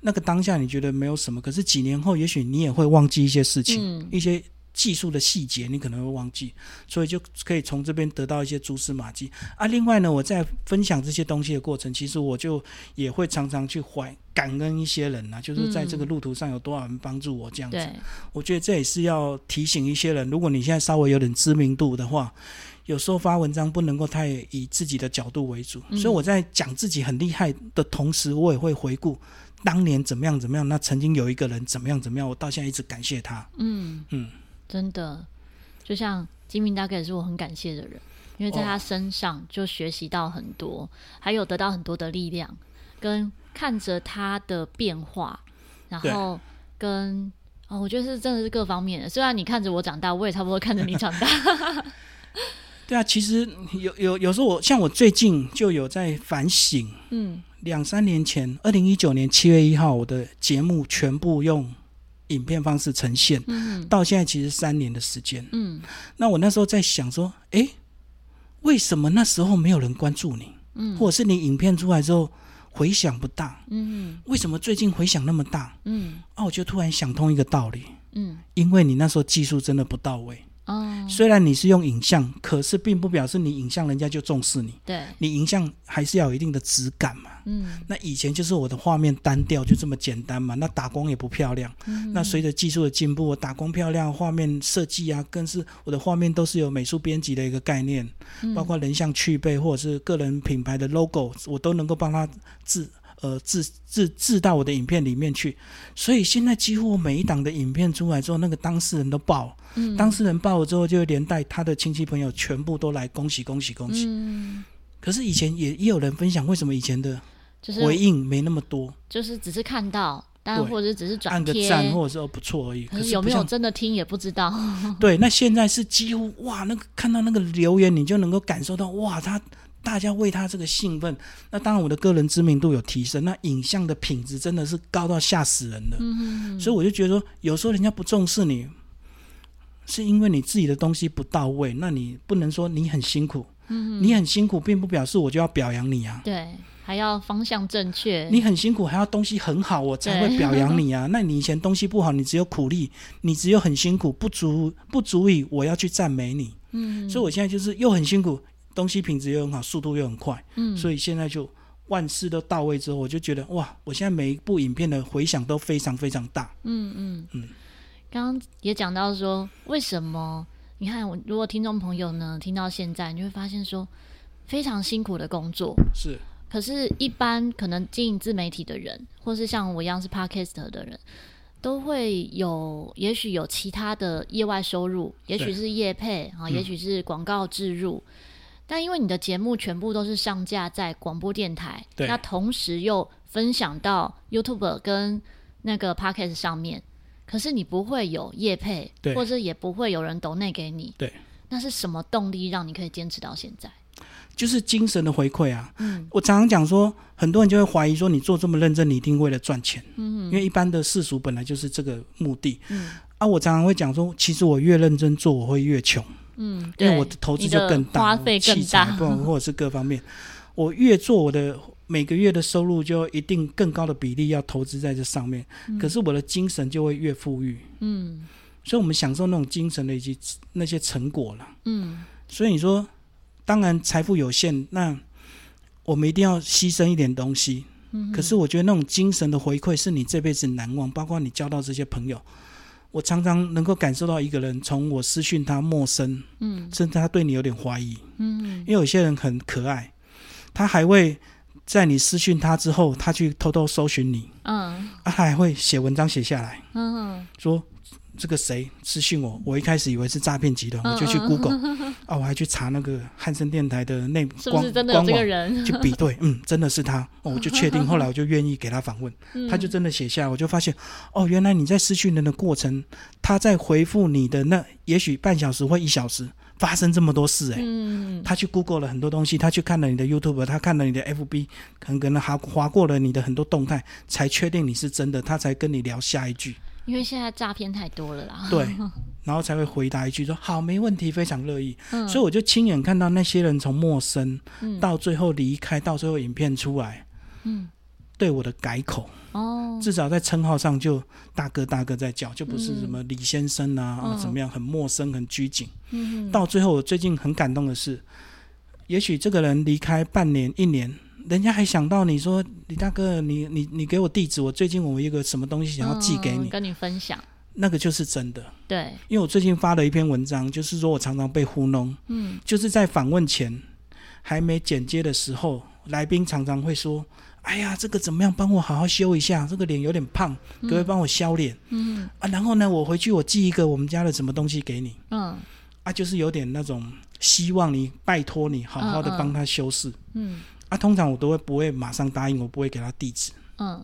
那个当下你觉得没有什么，可是几年后，也许你也会忘记一些事情，嗯、一些技术的细节，你可能会忘记，所以就可以从这边得到一些蛛丝马迹。啊，另外呢，我在分享这些东西的过程，其实我就也会常常去怀感恩一些人呐、啊，就是在这个路途上有多少人帮助我这样子。嗯、我觉得这也是要提醒一些人，如果你现在稍微有点知名度的话。有时候发文章不能够太以自己的角度为主，嗯、所以我在讲自己很厉害的同时，我也会回顾当年怎么样怎么样。那曾经有一个人怎么样怎么样，我到现在一直感谢他。嗯嗯，真的，就像金明大概也是我很感谢的人，因为在他身上就学习到很多，哦、还有得到很多的力量，跟看着他的变化，然后跟对哦，我觉得是真的是各方面的。虽然你看着我长大，我也差不多看着你长大。对啊，其实有有有时候我像我最近就有在反省，嗯，两三年前，二零一九年七月一号，我的节目全部用影片方式呈现，嗯，到现在其实三年的时间，嗯，那我那时候在想说，诶，为什么那时候没有人关注你，嗯，或者是你影片出来之后回响不大，嗯，为什么最近回响那么大，嗯，啊，我就突然想通一个道理，嗯，因为你那时候技术真的不到位。哦，虽然你是用影像，可是并不表示你影像人家就重视你。对，你影像还是要有一定的质感嘛。嗯，那以前就是我的画面单调，就这么简单嘛。那打光也不漂亮。嗯，那随着技术的进步，我打光漂亮，画面设计啊，更是我的画面都是有美术编辑的一个概念，嗯，包括人像去背或者是个人品牌的 logo，我都能够帮他制。呃，制制制到我的影片里面去，所以现在几乎每一档的影片出来之后，那个当事人都爆，嗯，当事人爆了之后，就会连带他的亲戚朋友全部都来恭喜恭喜恭喜。嗯，可是以前也也有人分享，为什么以前的回应没那么多？就是、就是只是看到，但或者只是转按个赞，或者说不错而已。可是有没有真的听也不知道。对，那现在是几乎哇，那个看到那个留言，你就能够感受到哇，他。大家为他这个兴奋，那当然我的个人知名度有提升，那影像的品质真的是高到吓死人的。嗯。所以我就觉得说，有时候人家不重视你，是因为你自己的东西不到位。那你不能说你很辛苦，嗯，你很辛苦，并不表示我就要表扬你啊。对，还要方向正确。你很辛苦，还要东西很好，我才会表扬你啊。那你以前东西不好，你只有苦力，你只有很辛苦，不足不足以我要去赞美你。嗯，所以我现在就是又很辛苦。东西品质又很好，速度又很快，嗯，所以现在就万事都到位之后，我就觉得哇，我现在每一部影片的回响都非常非常大。嗯嗯嗯。刚刚也讲到说，为什么？你看，我如果听众朋友呢听到现在，你会发现说非常辛苦的工作是。可是，一般可能经营自媒体的人，或是像我一样是 Podcast 的人，都会有，也许有其他的业外收入，也许是业配啊，也许是广告植入。嗯、但因为你的节目全部都是上架在广播电台，那同时又分享到 YouTube 跟那个 Podcast 上面，可是你不会有业配，或者也不会有人抖内给你。对，那是什么动力让你可以坚持到现在？就是精神的回馈啊！嗯，我常常讲说，很多人就会怀疑说，你做这么认真，你一定为了赚钱。嗯，因为一般的世俗本来就是这个目的。嗯，啊，我常常会讲说，其实我越认真做，我会越穷。嗯，因为我的投资就更大，花费更大，不 或者是各方面，我越做，我的每个月的收入就一定更高的比例要投资在这上面。嗯，可是我的精神就会越富裕。嗯，所以我们享受那种精神的以及那些成果了。嗯，所以你说。当然，财富有限，那我们一定要牺牲一点东西。嗯。可是，我觉得那种精神的回馈是你这辈子难忘。包括你交到这些朋友，我常常能够感受到一个人从我私讯他陌生，嗯，甚至他对你有点怀疑，嗯，因为有些人很可爱，他还会在你私讯他之后，他去偷偷搜寻你，嗯，啊，他还会写文章写下来，嗯，说。这个谁私信我？我一开始以为是诈骗集团，我就去 Google 啊，我还去查那个汉森电台的内是不是真的有这个人？去比对，嗯，真的是他，哦，我就确定。后来我就愿意给他访问，他就真的写下来，我就发现哦，原来你在私讯人的过程，他在回复你的那也许半小时或一小时发生这么多事哎、欸，他去 Google 了很多东西，他去看了你的 YouTube，他看了你的 FB，可能可能还划过了你的很多动态，才确定你是真的，他才跟你聊下一句。因为现在诈骗太多了啦，对，然后才会回答一句说好，没问题，非常乐意。嗯，所以我就亲眼看到那些人从陌生，嗯，到最后离开，到最后影片出来，嗯，对我的改口哦，至少在称号上就大哥大哥在叫，就不是什么李先生啊，嗯，啊怎么样，很陌生，很拘谨。嗯，到最后我最近很感动的是，也许这个人离开半年一年。人家还想到你说李大哥，你你你给我地址，我最近我有一个什么东西想要寄给你，嗯，跟你分享，那个就是真的。对，因为我最近发了一篇文章，就是说我常常被糊弄，嗯，就是在访问前还没剪接的时候，来宾常常会说：“哎呀，这个怎么样？帮我好好修一下，这个脸有点胖，可不可以帮我削脸？”嗯。啊，然后呢，我回去我寄一个我们家的什么东西给你，嗯啊，就是有点那种希望你拜托你好好的帮他修饰，嗯。嗯啊，通常我都会不会马上答应，我不会给他地址。嗯，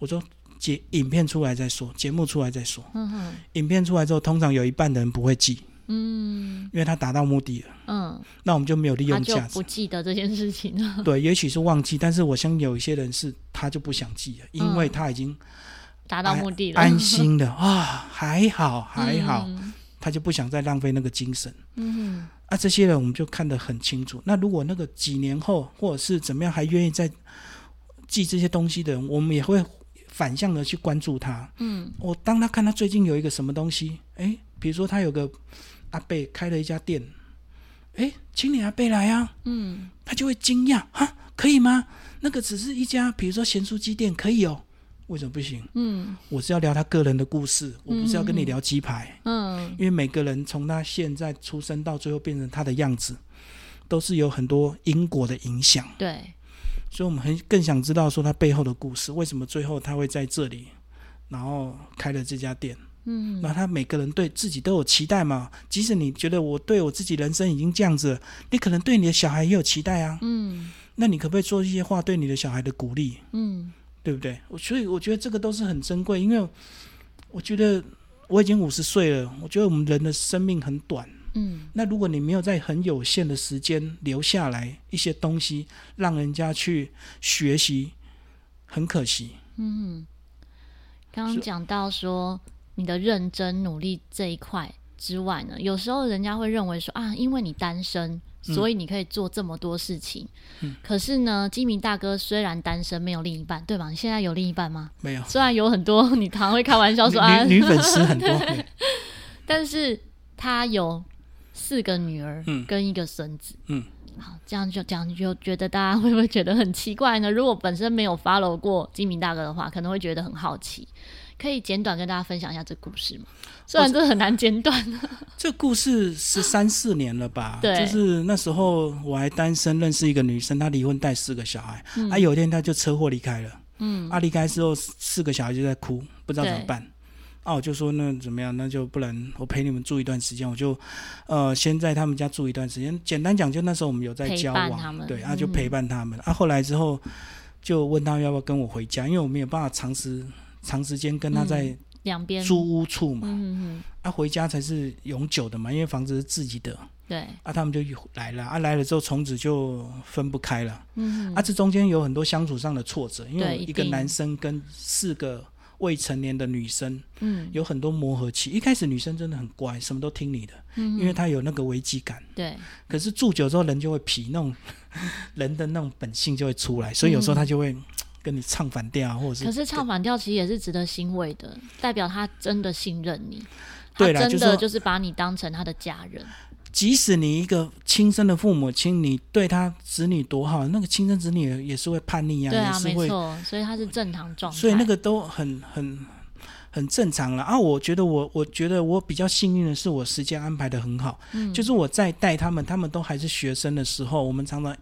我说节影片出来再说，节目出来再说。嗯哼，影片出来之后，通常有一半的人不会记。嗯，因为他达到目的了。嗯，那我们就没有利用价值。不记得这件事情了。对，也许是忘记，但是我相信有一些人是他就不想记了，因为他已经达到目的了，安心的 啊，还好还好，嗯，他就不想再浪费那个精神。嗯啊、这些人我们就看得很清楚。那如果那个几年后或者是怎么样还愿意再记这些东西的人，我们也会反向的去关注他。嗯，我当他看他最近有一个什么东西，哎，比如说他有个阿贝开了一家店，哎，请你阿贝来啊。嗯，他就会惊讶，哈，可以吗？那个只是一家，比如说咸酥鸡店，可以哦。为什么不行？嗯，我是要聊他个人的故事，我不是要跟你聊鸡排。嗯，因为每个人从他现在出生到最后变成他的样子，都是有很多因果的影响。对，所以我们很更想知道说他背后的故事，为什么最后他会在这里，然后开了这家店。嗯，那他每个人对自己都有期待嘛？即使你觉得我对我自己人生已经这样子了，你可能对你的小孩也有期待啊。嗯，那你可不可以做一些话对你的小孩的鼓励？嗯。对不对？我所以我觉得这个都是很珍贵，因为我觉得我已经五十岁了，我觉得我们人的生命很短。嗯，那如果你没有在很有限的时间留下来一些东西，让人家去学习，很可惜。嗯，刚刚讲到说你的认真努力这一块之外呢，有时候人家会认为说啊，因为你单身。所以你可以做这么多事情，嗯、可是呢，基明大哥虽然单身，没有另一半，对吧？你现在有另一半吗？没有。虽然有很多，你常会开玩笑说啊，女，女粉丝很多 但是他有四个女儿，跟一个孙子，嗯，好，这样就这样就觉得大家会不会觉得很奇怪呢？如果本身没有 follow 过金明大哥的话，可能会觉得很好奇。可以简短跟大家分享一下这故事吗？虽然这很难简短。这故事是三四年了吧？对，就是那时候我还单身，认识一个女生，她离婚带四个小孩，嗯、啊，有一天她就车祸离开了，嗯，啊，离开之后四个小孩就在哭，不知道怎么办，啊，我就说那怎么样？那就不然我陪你们住一段时间，我就呃先在他们家住一段时间。简单讲，就那时候我们有在交往，对，啊，就陪伴他们。嗯、啊，后来之后就问他要不要跟我回家，因为我没有办法长时。长时间跟他在两边租屋处嘛，嗯、啊，回家才是永久的嘛，因为房子是自己的。对，啊，他们就来了，啊，来了之后从此就分不开了。嗯，啊，这中间有很多相处上的挫折，因为一个男生跟四个未成年的女生，嗯，有很多磨合期。一开始女生真的很乖，什么都听你的，嗯，因为她有那个危机感。对，可是住久之后人就会皮，那种 人的那种本性就会出来，所以有时候他就会。跟你唱反调，或者是可是唱反调，其实也是值得欣慰的，代表他真的信任你，对，他真的就是把你当成他的家人。即使你一个亲生的父母亲，你对他子女多好，那个亲生子女也是会叛逆啊，对啊，也是会，没错，所以他是正常状态，所以那个都很很很正常了啊。我觉得我我觉得我比较幸运的是，我时间安排的很好，嗯，就是我在带他们，他们都还是学生的时候，我们常常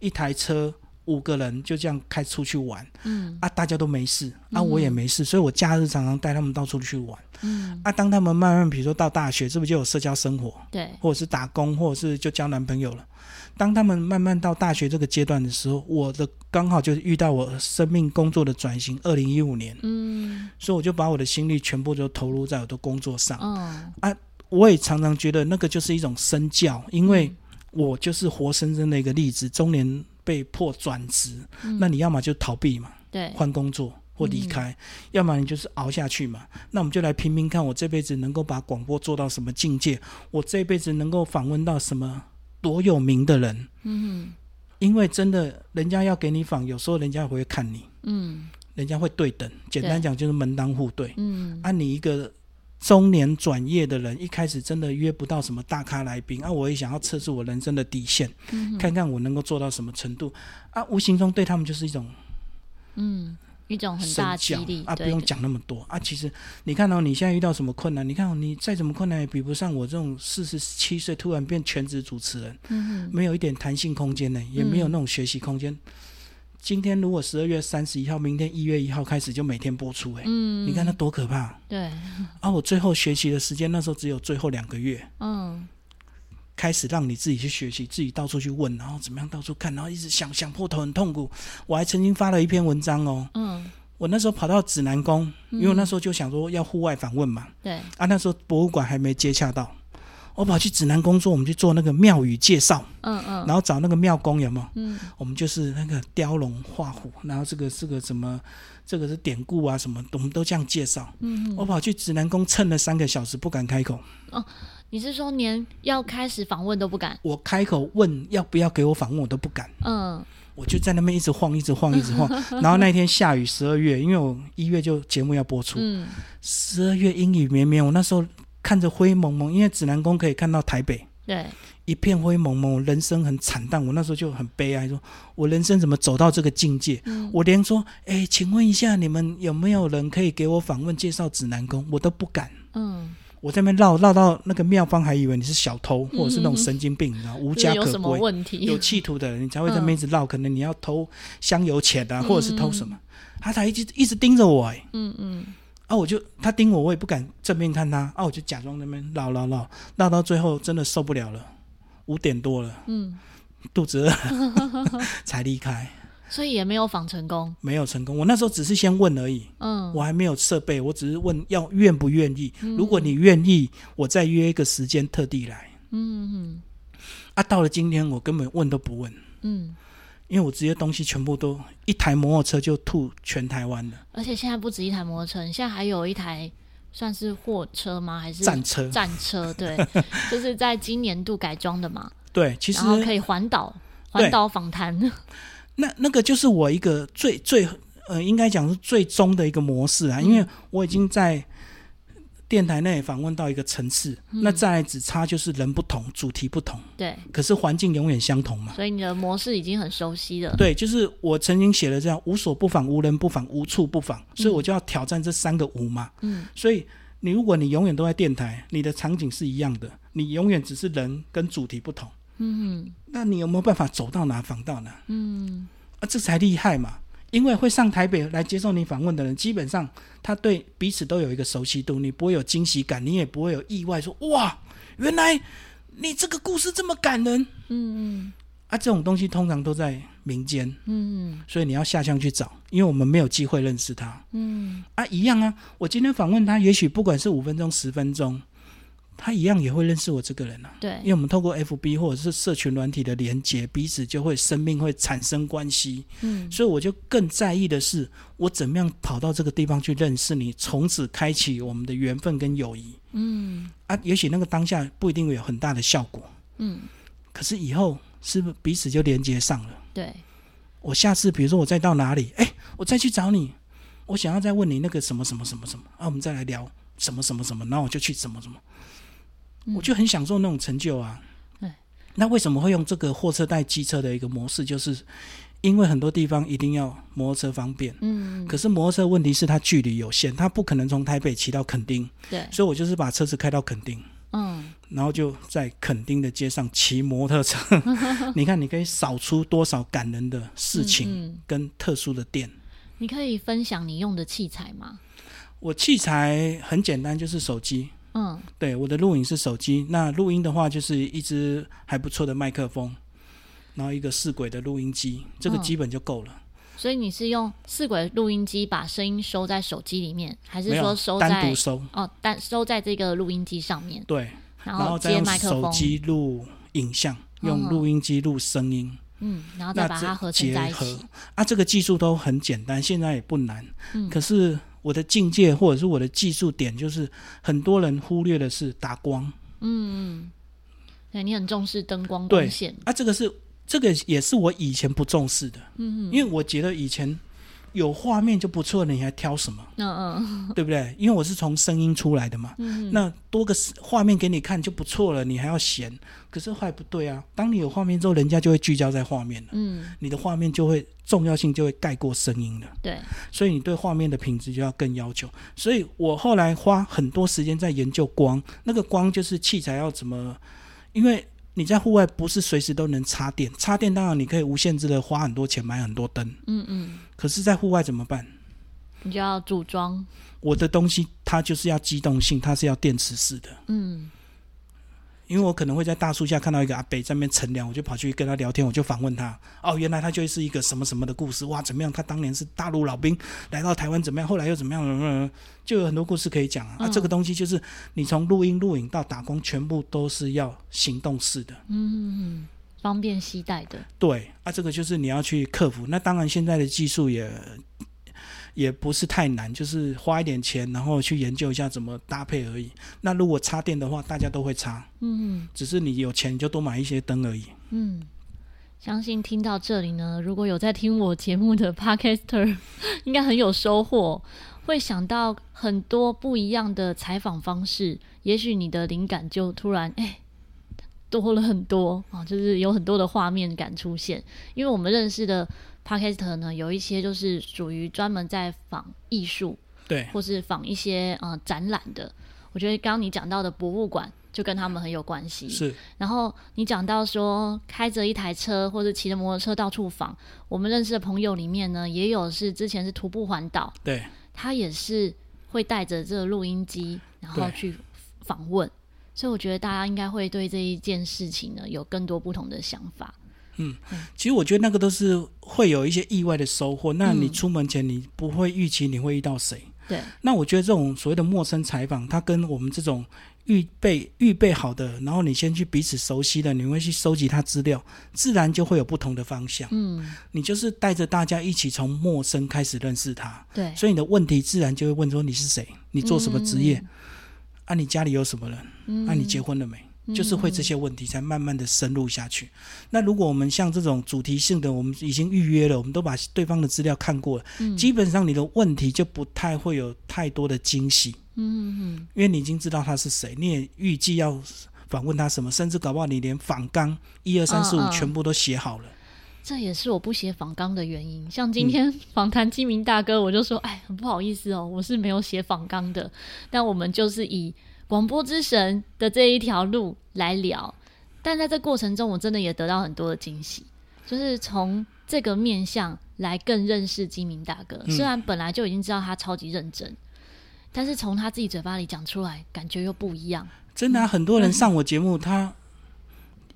一台车。五个人就这样开出去玩，嗯。啊，大家都没事，啊，我也没事，嗯、所以我假日常常带他们到处去玩，嗯。啊，当他们慢慢比如说到大学，是不是就有社交生活？对，或者是打工，或者是就交男朋友了。当他们慢慢到大学这个阶段的时候，我的刚好就是遇到我生命工作的转型，二零一五年，嗯，所以我就把我的心力全部都投入在我的工作上，嗯。啊，我也常常觉得那个就是一种身教，因为我就是活生生的一个例子，中年。被迫转职，嗯、那你要么就逃避嘛，对，换工作或离开，嗯、要么你就是熬下去嘛。那我们就来拼拼看，我这辈子能够把广播做到什么境界？我这辈子能够访问到什么多有名的人？嗯哼，因为真的，人家要给你访，有时候人家会看你，嗯，人家会对等。简单讲就是门当户对，嗯，按、啊、你一个。中年转业的人，一开始真的约不到什么大咖来宾啊！我也想要测试我人生的底线，嗯、看看我能够做到什么程度啊！无形中对他们就是一种，嗯，一种很大的激励啊！不用讲那么多啊！其实你看到、哦、你现在遇到什么困难？你看、哦、你再怎么困难也比不上我这种四十七岁突然变全职主持人，嗯、哼没有一点弹性空间呢，也没有那种学习空间。嗯今天如果十二月三十一号，明天一月一号开始就每天播出，欸，哎，嗯，你看那多可怕。对，啊，我最后学习的时间那时候只有最后两个月，嗯，开始让你自己去学习，自己到处去问，然后怎么样到处看，然后一直想想破头很痛苦。我还曾经发了一篇文章哦，嗯，我那时候跑到指南宫，因为我那时候就想说要户外访问嘛，对，啊，那时候博物馆还没接洽到。我跑去指南宫说，我们去做那个庙宇介绍，嗯嗯，然后找那个庙公有没有？嗯，我们就是那个雕龙画虎，然后这个这个什么，这个是典故啊什么，我们都这样介绍。嗯，我跑去指南宫蹭了三个小时，不敢开口。哦，你是说连要开始访问都不敢？我开口问要不要给我访问，我都不敢。嗯，我就在那边一直晃，一直晃，一直晃。然后那天下雨，十二月，因为我一月就节目要播出。嗯，十二月阴雨绵绵，我那时候。看着灰蒙蒙，因为指南宫可以看到台北，对，一片灰蒙蒙，人生很惨淡。我那时候就很悲哀，说我人生怎么走到这个境界？嗯、我连说，哎，请问一下，你们有没有人可以给我访问介绍指南宫？我都不敢。嗯，我在那边绕绕到那个庙方，还以为你是小偷，或者是那种神经病，你知道，无家可归，有什么问题？有企图的人，你才会在那边一直绕。嗯、可能你要偷香油钱啊，或者是偷什么？嗯、他才一直一直盯着我，哎，嗯嗯。啊！我就他盯我，我也不敢正面看他。啊！我就假装那边唠唠唠，唠到最后真的受不了了，五点多了，嗯，肚子饿 才离开。所以也没有访成功，没有成功。我那时候只是先问而已，嗯，我还没有设备，我只是问要愿不愿意。嗯、如果你愿意，我再约一个时间特地来。嗯嗯，啊，到了今天我根本问都不问，嗯。因为我直接东西全部都一台摩托车就吐全台湾了，而且现在不止一台摩托车，现在还有一台算是货车吗？还是战车？战车对，就是在今年度改装的嘛。对，其实可以环岛环岛访谈。那那个就是我一个最最呃，应该讲是最终的一个模式啊，嗯、因为我已经在电台内访问到一个层次，嗯、那再来只差就是人不同，主题不同。对，可是环境永远相同嘛。所以你的模式已经很熟悉了。对，就是我曾经写了这样：无所不访，无人不访，无处不访。所以我就要挑战这三个无嘛。嗯。所以你如果你永远都在电台，你的场景是一样的，你永远只是人跟主题不同。嗯哼。那你有没有办法走到哪访到哪？嗯。啊，这才厉害嘛。因为会上台北来接受你访问的人，基本上他对彼此都有一个熟悉度，你不会有惊喜感，你也不会有意外说，说哇，原来你这个故事这么感人。嗯嗯，啊，这种东西通常都在民间。嗯嗯，所以你要下乡去找，因为我们没有机会认识他。嗯，啊，一样啊，我今天访问他，也许不管是五分钟、十分钟。他一样也会认识我这个人啊，对，因为我们透过 FB 或者是社群软体的连接，彼此就会生命会产生关系，嗯，所以我就更在意的是，我怎么样跑到这个地方去认识你，从此开启我们的缘分跟友谊，嗯，啊，也许那个当下不一定会有很大的效果，嗯，可是以后是不是彼此就连接上了？对，我下次比如说我再到哪里，哎，我再去找你，我想要再问你那个什么什么什么什么，啊，我们再来聊什么什么什么，然后我就去什么什么。我就很享受那种成就啊！嗯、那为什么会用这个货车带机车的一个模式？就是因为很多地方一定要摩托车方便，嗯，可是摩托车问题是它距离有限，它不可能从台北骑到垦丁，对，所以我就是把车子开到垦丁，嗯，然后就在垦丁的街上骑摩托车 你看你可以扫出多少感人的事情跟特殊的店。你可以分享你用的器材吗？我器材很简单，就是手机。嗯，对，我的录影是手机，那录音的话就是一支还不错的麦克风，然后一个四轨的录音机，这个基本就够了。嗯，所以你是用四轨录音机把声音收在手机里面，还是说收在单独收？哦，单收在这个录音机上面。对，然后接麦克风，手机录影像，用录音机录声音。嗯，然后再把它合成在一起。啊，这个技术都很简单，现在也不难。嗯，可是。我的境界或者是我的技术点，就是很多人忽略的是打光。嗯嗯，对，你很重视灯光光线。啊，这个是这个也是我以前不重视的。嗯嗯，因为我觉得以前。有画面就不错了，你还挑什么？嗯嗯，对不对？因为我是从声音出来的嘛。嗯，那多个画面给你看就不错了，你还要嫌？可是还不对啊。当你有画面之后，人家就会聚焦在画面了。嗯，你的画面就会重要性就会盖过声音了。对，所以你对画面的品质就要更要求。所以我后来花很多时间在研究光，那个光就是器材要怎么，因为。你在户外不是随时都能插电，插电当然你可以无限制的花很多钱买很多灯，嗯嗯。可是，在户外怎么办？你就要组装。我的东西它就是要机动性，它是要电池式的，嗯。因为我可能会在大树下看到一个阿伯在那边乘凉，我就跑去跟他聊天，我就访问他。哦，原来他就是一个什么什么的故事，哇，怎么样？他当年是大陆老兵来到台湾，怎么样？后来又怎么样？嗯，就有很多故事可以讲啊。嗯、啊，这个东西就是你从录音、录影到打工，全部都是要行动式的，嗯，方便携带的。对，啊，这个就是你要去克服。那当然，现在的技术也。也不是太难，就是花一点钱，然后去研究一下怎么搭配而已。那如果插电的话，大家都会插，嗯，只是你有钱你就多买一些灯而已。嗯，相信听到这里呢，如果有在听我节目的 Podcaster，应该很有收获，会想到很多不一样的采访方式，也许你的灵感就突然哎多了很多啊，就是有很多的画面感出现，因为我们认识的。Podcast 呢，有一些就是属于专门在访艺术，对，或是访一些呃展览的。我觉得刚刚你讲到的博物馆就跟他们很有关系。是，然后你讲到说开着一台车或者骑着摩托车到处访，我们认识的朋友里面呢，也有是之前是徒步环岛，对，他也是会带着这个录音机，然后去访问。所以我觉得大家应该会对这一件事情呢有更多不同的想法。嗯，其实我觉得那个都是会有一些意外的收获。那你出门前你不会预期你会遇到谁？对。那我觉得这种所谓的陌生采访，它跟我们这种预备预备好的，然后你先去彼此熟悉的，你会去收集他资料，自然就会有不同的方向。嗯。你就是带着大家一起从陌生开始认识他。对。所以你的问题自然就会问说你是谁？你做什么职业？嗯、啊，你家里有什么人？嗯、啊，你结婚了没？就是会这些问题，才慢慢的深入下去。那如果我们像这种主题性的，我们已经预约了，我们都把对方的资料看过了，嗯、基本上你的问题就不太会有太多的惊喜。嗯嗯，因为你已经知道他是谁，你也预计要访问他什么，甚至搞不好你连访纲一二三四五全部都写好了。嗯嗯这也是我不写访纲的原因。像今天 访谈鸡鸣大哥，我就说，哎，很不好意思哦，我是没有写访纲的。但我们就是以广播之神的这一条路来聊。但在这过程中，我真的也得到很多的惊喜，就是从这个面向来更认识金明大哥。虽然本来就已经知道他超级认真，但是从他自己嘴巴里讲出来，感觉又不一样。真的啊，很多人上我节目，他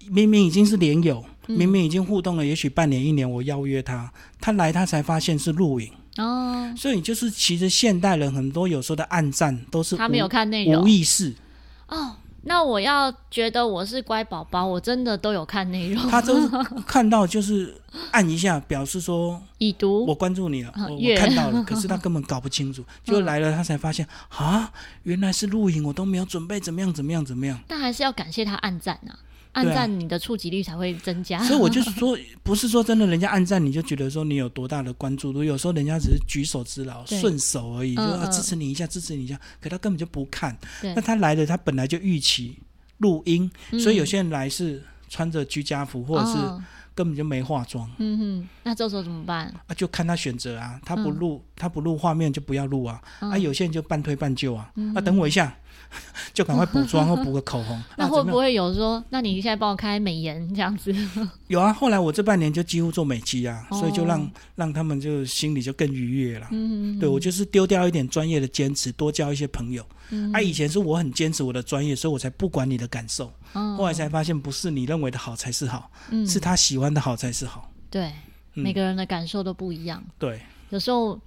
明明已经是连友。明明已经互动了，也许半年一年，我邀约他，他来他才发现是录影哦，所以就是其实现代人很多有时候的暗战都是他没有看内容，无意识哦。那我要觉得我是乖宝宝，我真的都有看内容。他都 看到就是按一下，表示说已读，我关注你了，我，我看到了。可是他 根本搞不清楚，就来了他才发现啊，原来是录影，我都没有准备，怎么样怎么样怎么样。但还是要感谢他暗赞啊。按赞你的触及率才会增加，啊，所以我就是说，不是说真的，人家按赞你就觉得说你有多大的关注度，有时候人家只是举手之劳，顺手而已，就啊支持你一下，支持你一下，可他根本就不看。那他来了，他本来就预期录音，所以有些人来是穿着居家服，或者是根本就没化妆。嗯哼，那这时候怎么办？啊，就看他选择啊，他不录，他不录画面就不要录啊。啊，有些人就半推半就啊，啊，等我一下。就赶快补妆或补个口红。那会不会有说，那你现在帮我开美颜这样子？有啊，后来我这半年就几乎做美肌啊，所以就让让他们就心里就更愉悦了。嗯，对，我就是丢掉一点专业的坚持，多交一些朋友。嗯，啊，以前是我很坚持我的专业，所以我才不管你的感受。后来才发现，不是你认为的好才是好，是他喜欢的好才是好。对，每个人的感受都不一样。对，有时候。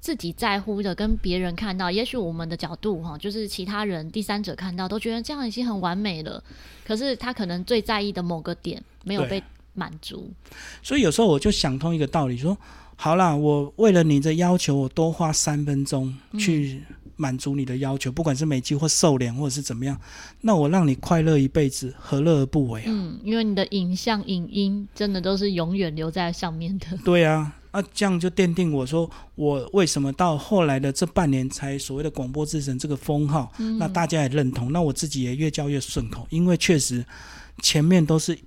自己在乎的跟别人看到，也许我们的角度哈，就是其他人第三者看到都觉得这样已经很完美了，可是他可能最在意的某个点没有被满足。所以有时候我就想通一个道理，说好啦，我为了你的要求，我多花三分钟去满足你的要求，嗯、不管是美肌或瘦脸或者是怎么样，那我让你快乐一辈子，何乐而不为啊？嗯，因为你的影像、影音真的都是永远留在上面的。对啊。那、啊、这样就奠定我说，我为什么到后来的这半年才所谓的广播之神这个封号，嗯、那大家也认同，那我自己也越叫越顺口，因为确实前面都是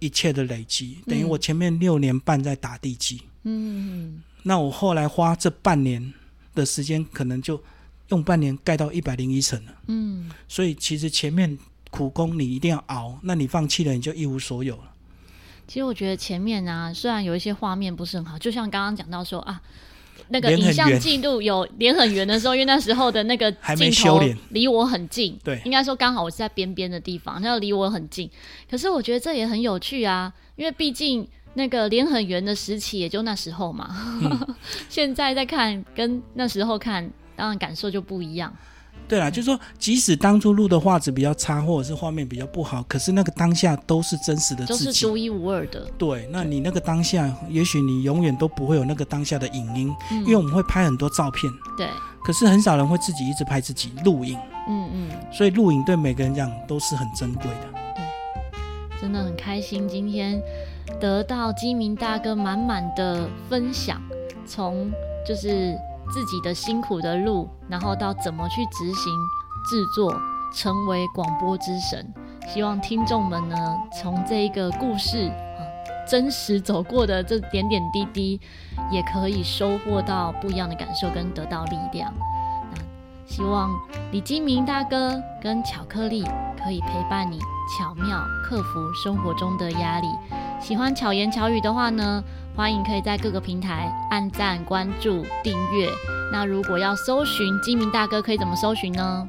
一切的累积，等于我前面六年半在打地基，嗯，那我后来花这半年的时间，可能就用半年盖到一百零一层了，嗯，所以其实前面苦功你一定要熬，那你放弃了，你就一无所有了。其实我觉得前面啊，虽然有一些画面不是很好，就像刚刚讲到说啊，那个影像记录有脸很圆的时候，因为那时候的那个镜头离我很近，对，应该说刚好我是在边边的地方，那离我很近。可是我觉得这也很有趣啊，因为毕竟那个脸很圆的时期也就那时候嘛，嗯、现在再看跟那时候看，当然感受就不一样。对啦，就是说，即使当初录的画质比较差，或者是画面比较不好，可是那个当下都是真实的自己，都是独一无二的。对，那你那个当下，也许你永远都不会有那个当下的影音，嗯、因为我们会拍很多照片。对。可是很少人会自己一直拍自己录影。嗯嗯。所以录影对每个人讲都是很珍贵的。对，真的很开心，今天得到鸡鸣大哥满满的分享，从就是。自己的辛苦的路，然后到怎么去执行制作，成为广播之神。希望听众们呢，从这一个故事啊，真实走过的这点点滴滴，也可以收获到不一样的感受跟得到力量。那希望李金明大哥跟巧克力可以陪伴你，巧妙克服生活中的压力。喜欢巧言巧语的话呢，欢迎可以在各个平台按赞、关注、订阅。那如果要搜寻鸡鸣大哥，可以怎么搜寻呢？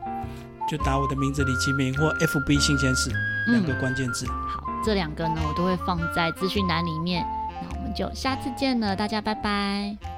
就打我的名字李金明或 FB 新鲜事两个关键字。嗯。好，这两个呢，我都会放在资讯栏里面。那我们就下次见了，大家拜拜。